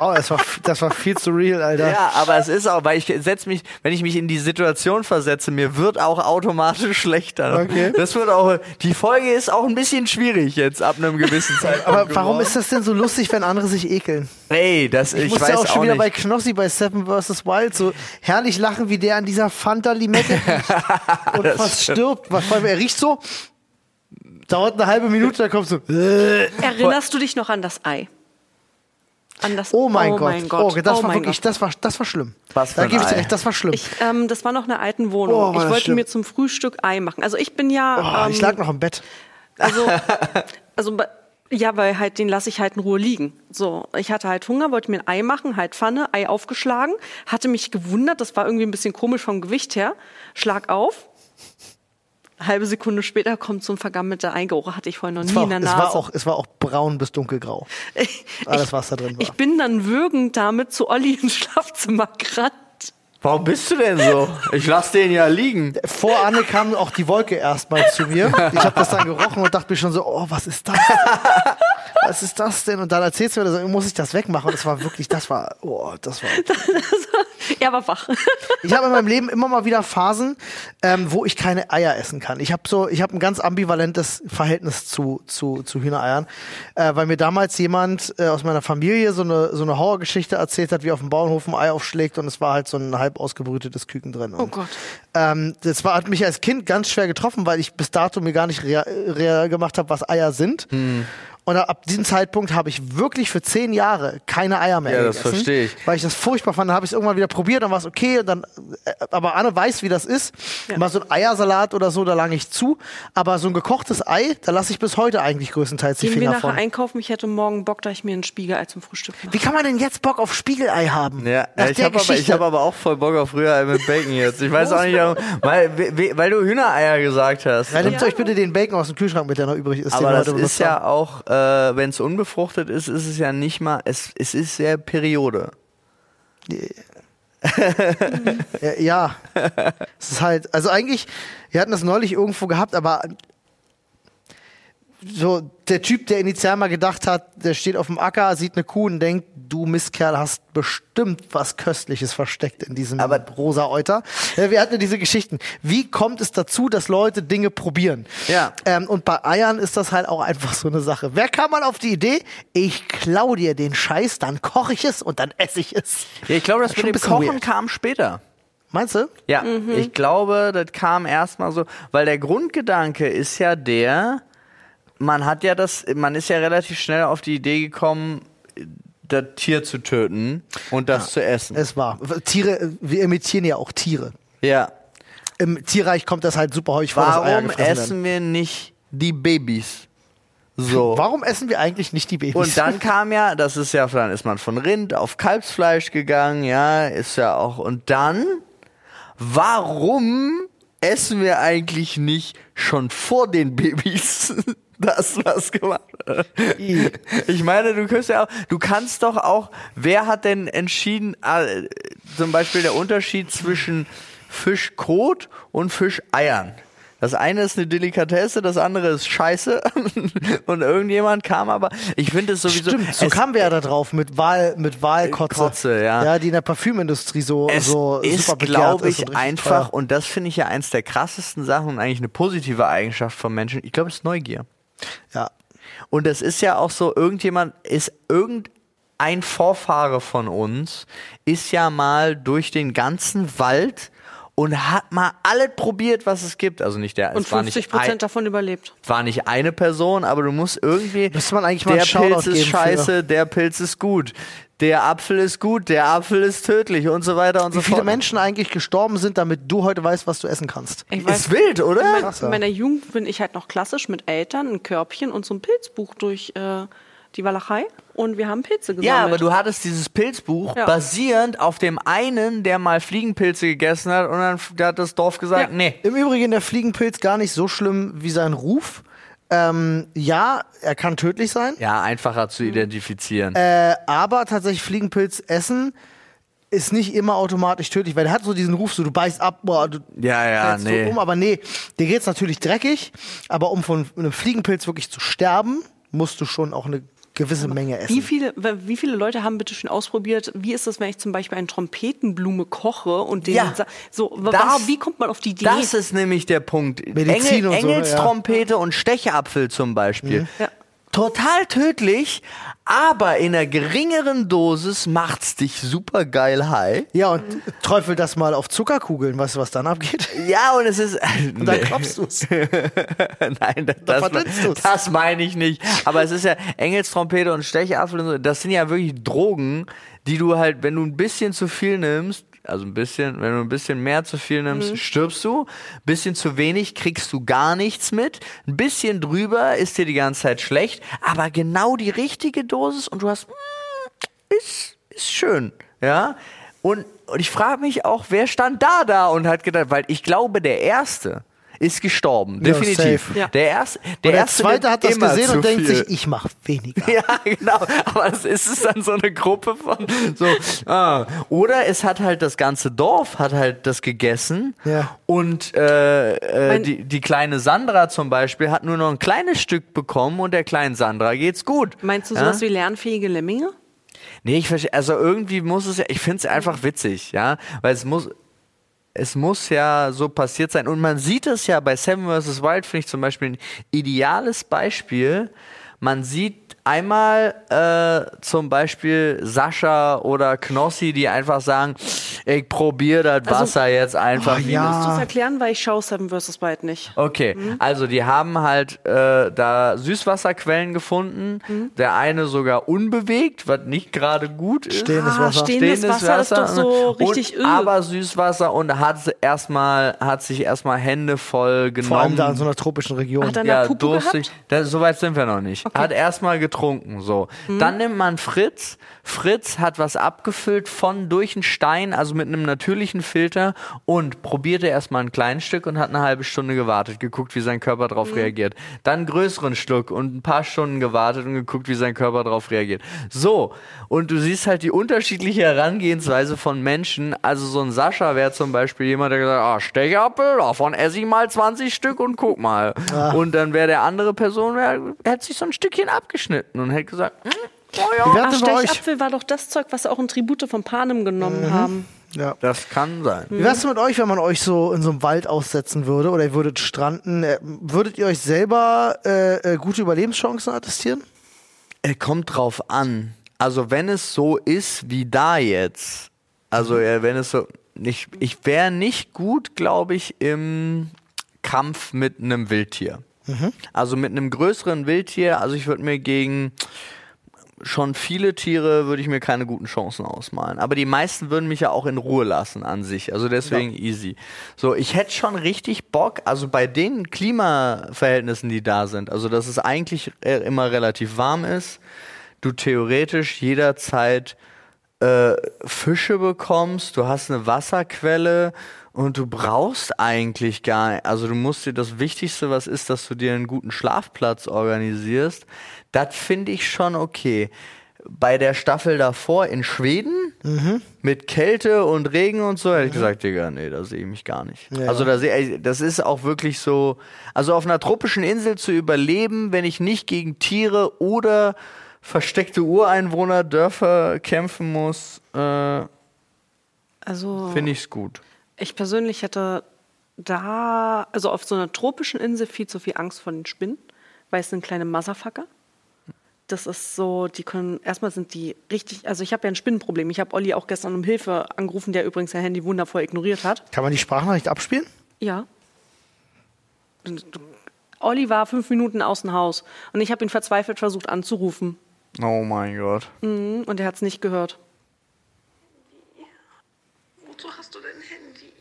Oh, das war, das war viel zu real, Alter. Ja, aber es ist auch, weil ich setz mich, wenn ich mich in die Situation versetze, mir wird auch automatisch schlechter. Okay. Das wird auch, die Folge ist auch ein bisschen schwierig jetzt ab einem gewissen <laughs> Zeitpunkt. Aber warum geworden. ist das denn so lustig, wenn andere sich ekeln? Ey, das, ich, Ich, muss weiß ja auch schon wieder nicht. bei Knossi bei Seven vs. Wild so herrlich lachen, wie der an dieser Fanta Limette <laughs> und fast stirbt. Weil vor allem er riecht so, dauert eine halbe Minute, dann kommt so, äh, erinnerst du dich noch an das Ei? An das, oh mein Gott, Mein Gott. oh, das oh war wirklich, Gott. das war, das war schlimm. Was für da gebe ich dir recht, das war schlimm. Ich, ähm, das war noch eine alten Wohnung. Oh, ich wollte schlimm. mir zum Frühstück Ei machen. Also ich bin ja. oh, ähm, ich lag noch im Bett. Also, <laughs> also bei- ja, weil halt den lasse ich halt in Ruhe liegen. So, ich hatte halt Hunger, wollte mir ein Ei machen, halt Pfanne, Ei aufgeschlagen, hatte mich gewundert, das war irgendwie ein bisschen komisch vom Gewicht her. Schlag auf. Halbe Sekunde später kommt so ein vergammelter Eigeruch, hatte ich vorher noch Es nie war, in der auch, es, Nase. war auch, es war auch braun bis dunkelgrau. Alles, was da drin war. Ich bin dann würgend damit zu Olli ins Schlafzimmer gerannt. Warum bist du denn so? Ich lass den ja liegen. Vor Anne kam auch die Wolke erstmal zu mir. Ich habe das dann gerochen und dachte mir schon so, oh, was ist das? Was ist das denn? Und dann erzählst du mir, das, muss ich das wegmachen? Und das war wirklich, das war, oh, das war. <laughs> er war wach. Ich habe in meinem Leben immer mal wieder Phasen, ähm, wo ich keine Eier essen kann. Ich habe so, ich habe ein ganz ambivalentes Verhältnis zu zu, zu Hühnereiern, äh, weil mir damals jemand äh, aus meiner Familie so eine so eine Horrorgeschichte erzählt hat, wie auf dem Bauernhof ein Ei aufschlägt und es war halt so ein halb ausgebrütetes Küken drin. Und, Oh Gott. Ähm, das war, hat mich als Kind ganz schwer getroffen, weil ich bis dato mir gar nicht real, real gemacht habe, was Eier sind. Und ab diesem Zeitpunkt habe ich wirklich für zehn Jahre keine Eier mehr Ja, das gegessen. verstehe ich. Weil ich das furchtbar fand. Dann habe ich es irgendwann wieder probiert, dann war es okay. Und dann, äh, aber Anne weiß, wie das ist. Mal so ein Eiersalat oder so, da lange ich zu. Aber so ein gekochtes Ei, da lasse ich bis heute eigentlich größtenteils die Gehen wir Finger nachher von. einkaufen? Ich hätte morgen Bock, da ich mir ein Spiegelei zum Frühstück mache. Wie kann man denn jetzt Bock auf Spiegelei haben? Ja, Nach ich habe aber, ich hab aber auch voll Bock auf Rührei mit Bacon jetzt. Ich weiß <laughs> auch nicht, warum, weil, we- weil du Hühnereier gesagt hast. Ja, nehmt euch bitte den Bacon aus dem Kühlschrank mit, der noch übrig ist. Aber wir das ist ja auch, äh, wenn es unbefruchtet ist, ist es ja nicht mal, es, es ist sehr Periode. Ja, ja. es ist halt, also eigentlich, wir hatten das neulich irgendwo gehabt, aber so der Typ, der initial mal gedacht hat, der steht auf dem Acker, sieht eine Kuh und denkt, du Mistkerl hast bestimmt was Köstliches versteckt in diesem Aber- rosa Euter. Wir hatten ja diese Geschichten. Wie kommt es dazu, dass Leute Dinge probieren? Ja. Ähm, und bei Eiern ist das halt auch einfach so eine Sache. Wer kam mal auf die Idee, ich klau dir den Scheiß, dann koche ich es und dann esse ich es? Ja, ich glaube, das Schon mit dem Kochen weird. kam später. Meinst du? Ja, ich glaube, das kam erstmal so, weil der Grundgedanke ist ja der, man hat ja das, man ist ja relativ schnell auf die Idee gekommen, das Tier zu töten und das zu essen. Es war. Tiere, wir imitieren ja auch Tiere. Ja. Im Tierreich kommt das halt super häufig vor, Warum gefressen werden. essen wir nicht die Babys? So. Warum essen wir eigentlich nicht die Babys? Und dann <laughs> kam ja, das ist ja, dann ist man von Rind auf Kalbsfleisch gegangen, ja, ist ja auch. Und dann, warum essen wir eigentlich nicht schon vor den Babys <laughs> das, was gemacht. Ich meine, du kannst ja auch, du kannst doch auch, wer hat denn entschieden, äh, zum Beispiel der Unterschied zwischen Fischkot und Fischeiern? Das eine ist eine Delikatesse, das andere ist Scheiße. <laughs> Und irgendjemand kam aber, ich finde es sowieso. Stimmt, so kamen wir ja da drauf mit Wahl, mit Wahlkotze. Kotze, ja. Ja, die in der Parfümindustrie so, es so ist, super glaube ist ich, und einfach, teuer. und das finde ich ja eins der krassesten Sachen und eigentlich eine positive Eigenschaft von Menschen. Ich glaube, es ist Neugier. Ja. Und das ist ja auch so, irgendjemand ist irgendein Vorfahre von uns, ist ja mal durch den ganzen Wald und hat mal alles probiert, was es gibt. Also nicht der, Und es war 50 nicht, ein, Prozent davon überlebt. war nicht eine Person, aber du musst irgendwie. Müsste man eigentlich mal der Pilz ist geben für- scheiße, der Pilz ist gut. Der Apfel ist gut, der Apfel ist tödlich und so weiter und Wie so viele fort. Menschen eigentlich gestorben sind, damit du heute weißt, was du essen kannst. Ich Ist wild, oder? Krass, ja. in meiner Jugend bin ich halt noch klassisch mit Eltern, ein Körbchen und so ein Pilzbuch durch äh, die Walachei und wir haben Pilze gesammelt. Ja, aber du hattest dieses Pilzbuch Ja. basierend auf dem einen, der mal Fliegenpilze gegessen hat und dann hat das Dorf gesagt, Ja. nee. Im Übrigen der Fliegenpilz gar nicht so schlimm wie sein Ruf. Ähm, ja, er kann tödlich sein, Ja, einfacher zu identifizieren. äh, aber tatsächlich Fliegenpilz essen ist nicht immer automatisch tödlich, weil der hat so diesen Ruf, so du beißt ab, boah, du ja, ja, nee. so um, aber nee, dir geht's natürlich dreckig, aber um von einem Fliegenpilz wirklich zu sterben, musst du schon auch eine gewisse Menge essen. Wie viele, wie viele Leute haben bitte schon ausprobiert, wie ist das, wenn ich zum Beispiel eine Trompetenblume koche und den Ja. so, Das- wie kommt man auf die Idee? Das ist nämlich der Punkt. Medizin und so, ne? Engelstrompete und Stechapfel zum Beispiel. Ja. Total tödlich, aber in einer geringeren Dosis macht's dich super geil high. Ja, und träufel das mal auf Zuckerkugeln, weißt du, was dann abgeht? Ja, und es ist. Und dann klopfst du's. <laughs> Nein, das, das, du's. das meine ich nicht. Aber es ist ja Engelstrompete und Stechapfel und so, das sind ja wirklich Drogen, die du halt, wenn du ein bisschen zu viel nimmst, Also ein bisschen, wenn du ein bisschen mehr zu viel nimmst, stirbst du. Ein bisschen zu wenig kriegst du gar nichts mit. Ein bisschen drüber ist dir die ganze Zeit schlecht, aber genau die richtige Dosis und du hast, mm, ist, ist schön, ja. Und, und ich frage mich auch, wer stand da da und hat gedacht, weil ich glaube, der Erste ist gestorben, Ja, definitiv. Ja. Der Erste, der, der Erste zweite hat das immer gesehen und denkt viel. sich, ich mach weniger. <laughs> Ja, genau. Aber es ist es dann so eine Gruppe von so. Ah. Oder es hat halt das ganze Dorf hat halt das gegessen. Ja. Und äh, äh, Mein- die, die kleine Sandra zum Beispiel hat nur noch ein kleines Stück bekommen und der kleinen Sandra geht's gut. Meinst du Ja? sowas wie lernfähige Lemminge? Nee, ich verstehe, also irgendwie muss es ja, ich finde es einfach witzig, ja, weil es muss, es muss ja so passiert sein und man sieht es ja bei Seven vs. Wild, finde ich zum Beispiel ein ideales Beispiel. Man sieht einmal äh, zum Beispiel Sascha oder Knossi, die einfach sagen, ich probiere das Also- Wasser jetzt einfach. Oh, wie ja. Musst du es erklären, weil ich schaue Seven vs. Wild nicht. Okay, also die haben halt äh, da Süßwasserquellen gefunden. Der eine sogar unbewegt, was nicht gerade gut ist. Stehendes Ah, Wasser. stehendes Wasser ist doch so richtig und. Aber Süßwasser und hat erstmal hat sich erstmal Hände voll genommen. Vor allem da in so einer tropischen Region. Hat er ja, durstig. gehabt? Da, so weit sind wir noch nicht. Hat erstmal getrunken, so. Mhm. Dann nimmt man Fritz. Fritz hat was abgefüllt von durch einen Stein, also mit einem natürlichen Filter und probierte erstmal ein kleines Stück und hat eine halbe Stunde gewartet, geguckt, wie sein Körper Mhm. darauf reagiert. Dann einen größeren Schluck und ein paar Stunden gewartet und geguckt, wie sein Körper darauf reagiert. So. Und du siehst halt die unterschiedliche Herangehensweise von Menschen. Also so ein Sascha wäre zum Beispiel jemand, der gesagt hat, ah, Stechapfel, davon esse ich mal 20 Stück und guck mal. Und dann wäre der andere Person, wär, hätte sich so ein Stückchen abgeschnitten und hätte gesagt, hm, oh ja, Ach? Stechapfel war doch das Zeug, was sie auch in Tribute von Panem genommen Mhm. haben. Ja. das kann sein. Wie wär's mit euch, wenn man euch so in so einem Wald aussetzen würde oder ihr würdet stranden? Äh, Würdet ihr euch selber äh, äh, gute Überlebenschancen attestieren? Er kommt drauf an. Also wenn es so ist wie da jetzt, also äh, wenn es so, ich, ich wäre nicht gut, glaube ich, im Kampf mit einem Wildtier. Also mit einem größeren Wildtier, also ich würde mir gegen schon viele Tiere würde ich mir keine guten Chancen ausmalen. Aber die meisten würden mich ja auch in Ruhe lassen an sich. Also deswegen easy. So, ich hätte schon richtig Bock, also bei den Klimaverhältnissen, die da sind, also dass es eigentlich äh, immer relativ warm ist, du theoretisch jederzeit äh, Fische bekommst, du hast eine Wasserquelle und du brauchst eigentlich gar nicht, also du musst dir das Wichtigste, was ist, dass du dir einen guten Schlafplatz organisierst. Das finde ich schon okay. Bei der Staffel davor in Schweden mit Kälte und Regen und so hätte ich gesagt, Digga, nee, da sehe ich mich gar nicht. Ja. Also da ich, das ist auch wirklich so, also auf einer tropischen Insel zu überleben, wenn ich nicht gegen Tiere oder versteckte Ureinwohner, Dörfer kämpfen muss, äh, Also finde ich's gut. ich persönlich hätte da, also auf so einer tropischen Insel viel zu viel Angst vor den Spinnen, weil es sind kleine Motherfucker. Das ist so, die können, erstmal sind die richtig, also ich habe ja ein Spinnenproblem. Ich habe Olli auch gestern um Hilfe angerufen, der übrigens sein Handy wundervoll ignoriert hat. Kann man die Sprachnachricht abspielen? Ja. Olli war fünf Minuten außen Haus und ich habe ihn verzweifelt versucht anzurufen. Oh mein Gott. Mhm, Und er hat es nicht gehört. Wozu hast du dein Handy?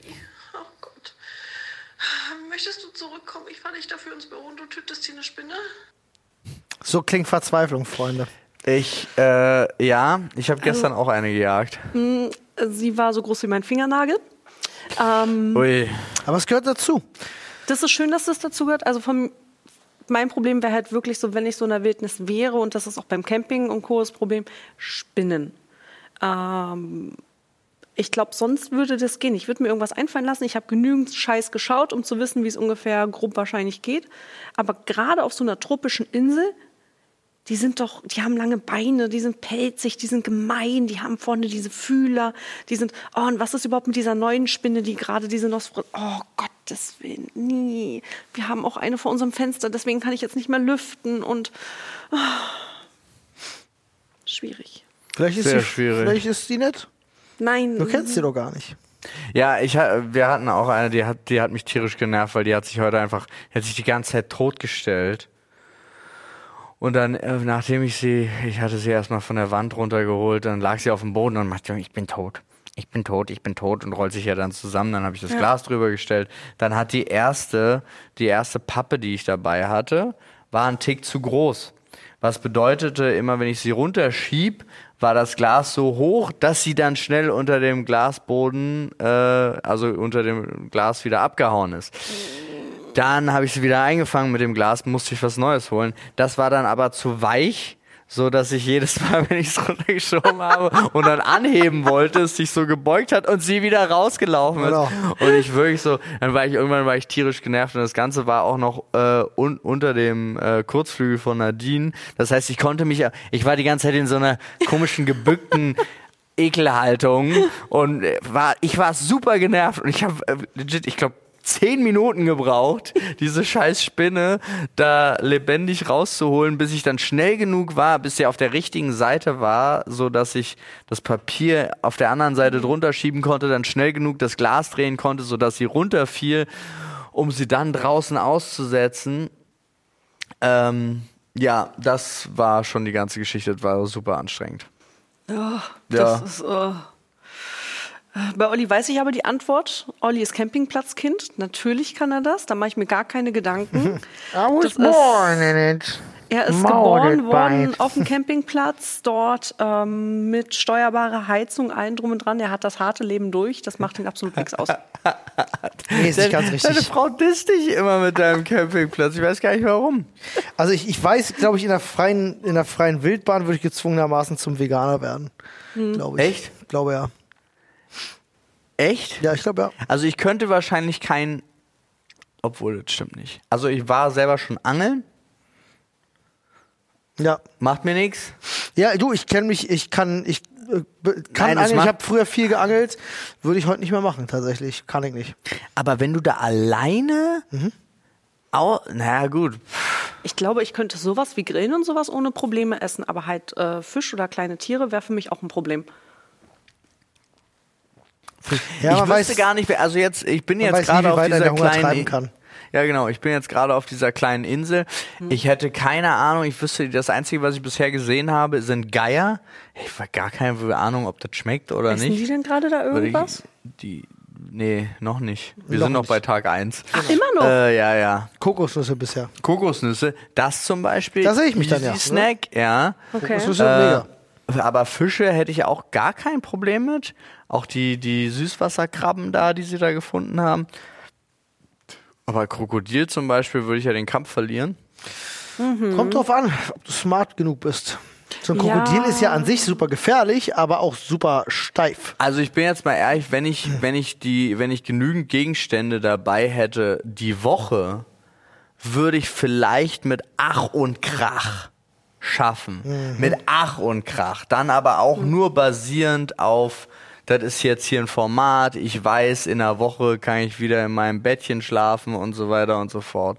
Oh Gott. Möchtest du zurückkommen? Ich fahre dich dafür ins Büro und du tötest hier eine Spinne? So klingt Verzweiflung, Freunde. Ich, äh, ja, ich habe gestern auch eine gejagt. Sie war so groß wie mein Fingernagel. Ähm, Ui. Aber es gehört dazu. Das ist schön, dass das dazu gehört. Also vom, mein Problem wäre halt wirklich so, wenn ich so in der Wildnis wäre, und das ist auch beim Camping und Co. das Problem, Spinnen. Ähm, ich glaube, sonst würde das gehen. Ich würde mir irgendwas einfallen lassen. Ich habe genügend Scheiß geschaut, um zu wissen, wie es ungefähr grob wahrscheinlich geht. Aber gerade auf so einer tropischen Insel, die sind doch, die haben lange Beine, die sind pelzig, die sind gemein, die haben vorne diese Fühler, die sind, oh, und was ist überhaupt mit dieser neuen Spinne, die gerade diese Nosfri, oh Gottes Willen, nie. Wir haben auch eine vor unserem Fenster, deswegen kann ich jetzt nicht mehr lüften und, oh, schwierig. Vielleicht ist, Sehr sie, schwierig. vielleicht ist die nett. Nein. Du kennst sie doch gar nicht. Ja, ich wir hatten auch eine, die hat, die hat mich tierisch genervt, weil die hat sich heute einfach, die hat sich die ganze Zeit totgestellt. Und dann, äh, nachdem ich sie, ich hatte sie erstmal von der Wand runtergeholt, dann lag sie auf dem Boden und meinte, ich bin tot. ich bin tot, ich bin tot und rollt sich ja dann zusammen. Dann habe ich das Glas drüber gestellt. Dann hat die erste, die erste Pappe, die ich dabei hatte, war ein Tick zu groß. Was bedeutete, immer wenn ich sie runterschieb, war das Glas so hoch, dass sie dann schnell unter dem Glasboden, äh, also unter dem Glas wieder abgehauen ist. Dann habe ich sie wieder eingefangen mit dem Glas, musste ich was Neues holen. Das war dann aber zu weich, so dass ich jedes Mal, <laughs> wenn ich es runtergeschoben habe und dann anheben wollte, es sich so gebeugt hat und sie wieder rausgelaufen ist. Genau. Und ich wirklich so, dann war ich irgendwann war ich tierisch genervt und das Ganze war auch noch äh, un unter dem äh, Kurzflügel von Nadine. Das heißt, ich konnte mich, ich war die ganze Zeit in so einer komischen gebückten Ekelhaltung und äh, war, ich war super genervt und ich habe äh, legit, ich glaube zehn Minuten gebraucht, diese scheiß Spinne da lebendig rauszuholen, bis ich dann schnell genug war, bis sie auf der richtigen Seite war, so dass ich das Papier auf der anderen Seite drunter schieben konnte, dann schnell genug das Glas drehen konnte, so dass sie runterfiel, um sie dann draußen auszusetzen. Ähm, ja, das war schon die ganze Geschichte, das war super anstrengend. Ja, Ja. das ist. Äh bei Olli weiß ich aber die Antwort. Olli ist Campingplatzkind. Natürlich kann er das. Da mache ich mir gar keine Gedanken. <laughs> I was Das ist- born in it. Er ist Molded geboren worden auf dem Campingplatz, dort ähm, mit steuerbarer Heizung, allen drum und dran. Er hat das harte Leben durch. Das macht ihn absolut nichts aus. <laughs> Nee, ist nicht ganz Deine richtig. Frau disst dich immer mit deinem Campingplatz. Ich weiß gar nicht warum. Also ich, ich weiß, glaube ich, in der freien, in der freien Wildbahn würde ich gezwungenermaßen zum Veganer werden. Glaube ich. Echt? Glaube ja. Echt? Ja, ich glaube ja. Also ich könnte wahrscheinlich kein, obwohl das stimmt nicht. Also ich war selber schon angeln, Ja. macht mir nichts. Ja, du, ich kenne mich, ich kann, ich äh, kann Nein, das angeln. Ich macht- habe früher viel geangelt, würde ich heute nicht mehr machen, tatsächlich. Kann ich nicht. Aber wenn du da alleine, au, naja gut, Ich glaube, ich könnte sowas wie Grillen und sowas ohne Probleme essen, aber halt äh, Fisch oder kleine Tiere wäre für mich auch ein Problem. <laughs> Ja, ich wüsste weiß, gar nicht, also jetzt, ich bin jetzt gerade auf dieser kleinen, ja genau, ich bin jetzt gerade auf dieser kleinen Insel. Hm. Ich hätte keine Ahnung, ich wüsste, das Einzige, was ich bisher gesehen habe, sind Geier. Ich habe gar keine Ahnung, ob das schmeckt oder Essen nicht. die denn gerade da irgendwas? Die, nee, noch nicht. Wir Noch sind noch nicht. bei Tag 1. Ach, immer noch? Äh, ja, ja. Kokosnüsse bisher. Kokosnüsse, das zum Beispiel. Da sehe ich mich dann ja, Easy Snack, ja. okay. Kokosnüsse Äh, mega. Aber Fische hätte ich auch gar kein Problem mit. Auch die, die Süßwasserkrabben da, die sie da gefunden haben. Aber Krokodil zum Beispiel würde ich ja den Kampf verlieren. Kommt drauf an, ob du smart genug bist. So ein Krokodil Ja. ist ja an sich super gefährlich, aber auch super steif. Also ich bin jetzt mal ehrlich, wenn ich, wenn ich die, wenn ich genügend Gegenstände dabei hätte die Woche, würde ich vielleicht mit Ach und Krach schaffen. Mit Ach und Krach. Dann aber auch nur basierend auf, das ist jetzt hier ein Format, ich weiß, in einer Woche kann ich wieder in meinem Bettchen schlafen und so weiter und so fort.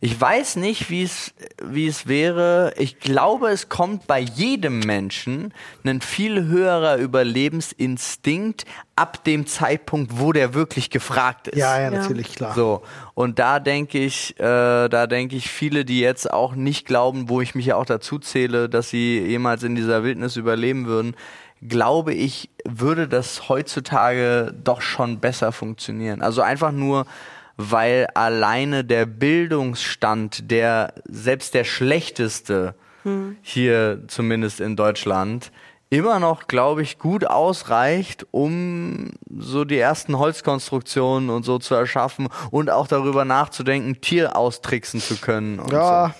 Ich weiß nicht, wie es, wie es wäre. Ich glaube, es kommt bei jedem Menschen ein viel höherer Überlebensinstinkt ab dem Zeitpunkt, wo der wirklich gefragt ist. Ja, ja, Ja. natürlich, klar. So, und da denke ich, äh, da denke ich, viele, die jetzt auch nicht glauben, wo ich mich ja auch dazu zähle, dass sie jemals in dieser Wildnis überleben würden, glaube ich, würde das heutzutage doch schon besser funktionieren. Also einfach nur, weil alleine der Bildungsstand, der selbst der schlechteste hier zumindest in Deutschland, immer noch, glaube ich, gut ausreicht, um so die ersten Holzkonstruktionen und so zu erschaffen und auch darüber nachzudenken, Tier austricksen zu können. Ja,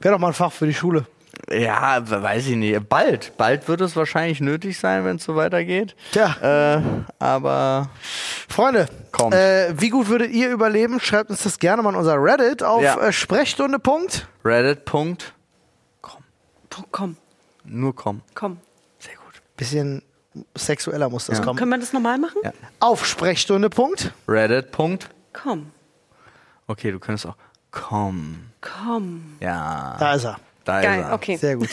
wäre doch mal ein Fach für die Schule. Ja, we- weiß ich nicht. Bald, bald wird es wahrscheinlich nötig sein, wenn es so weitergeht. Tja, Äh, aber Freunde, Kommt. äh, wie gut würdet ihr überleben? Schreibt uns das gerne mal in unser Reddit auf Ja. äh, Sprechstunde. Punkt. Reddit. Komm, Nur komm. komm. Sehr gut. Bisschen sexueller muss das Ja. kommen. Können wir das nochmal machen? Ja. Auf Sprechstunde. Punkt. Reddit. Punkt. Komm, Okay, du könntest auch komm. komm. Ja. Da ist er. Da Geil, ist er. okay. Sehr gut.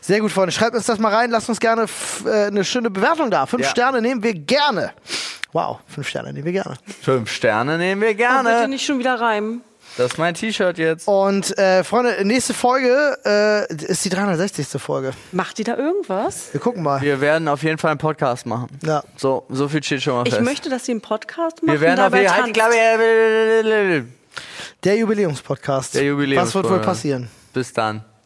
Sehr gut, Freunde. Schreibt uns das mal rein. Lasst uns gerne äh, eine schöne Bewertung da. Fünf Ja. Sterne nehmen wir gerne. Wow, fünf Sterne nehmen wir gerne. Fünf Sterne nehmen wir Aber bitte gerne. nicht schon wieder reimen. Das ist mein T-Shirt jetzt. Und äh, Freunde, nächste Folge äh, ist die 360. Folge. Macht die da irgendwas? Wir gucken mal. Wir werden auf jeden Fall einen Podcast machen. Ja. So, so viel steht schon mal Ich fest. möchte, dass sie einen Podcast machen. wir werden auf dabei jeden Fall. Halt tanzt. Klappe. Der Jubiläumspodcast. Der Jubiläumsfolge. Was wird wohl passieren? Bis dann.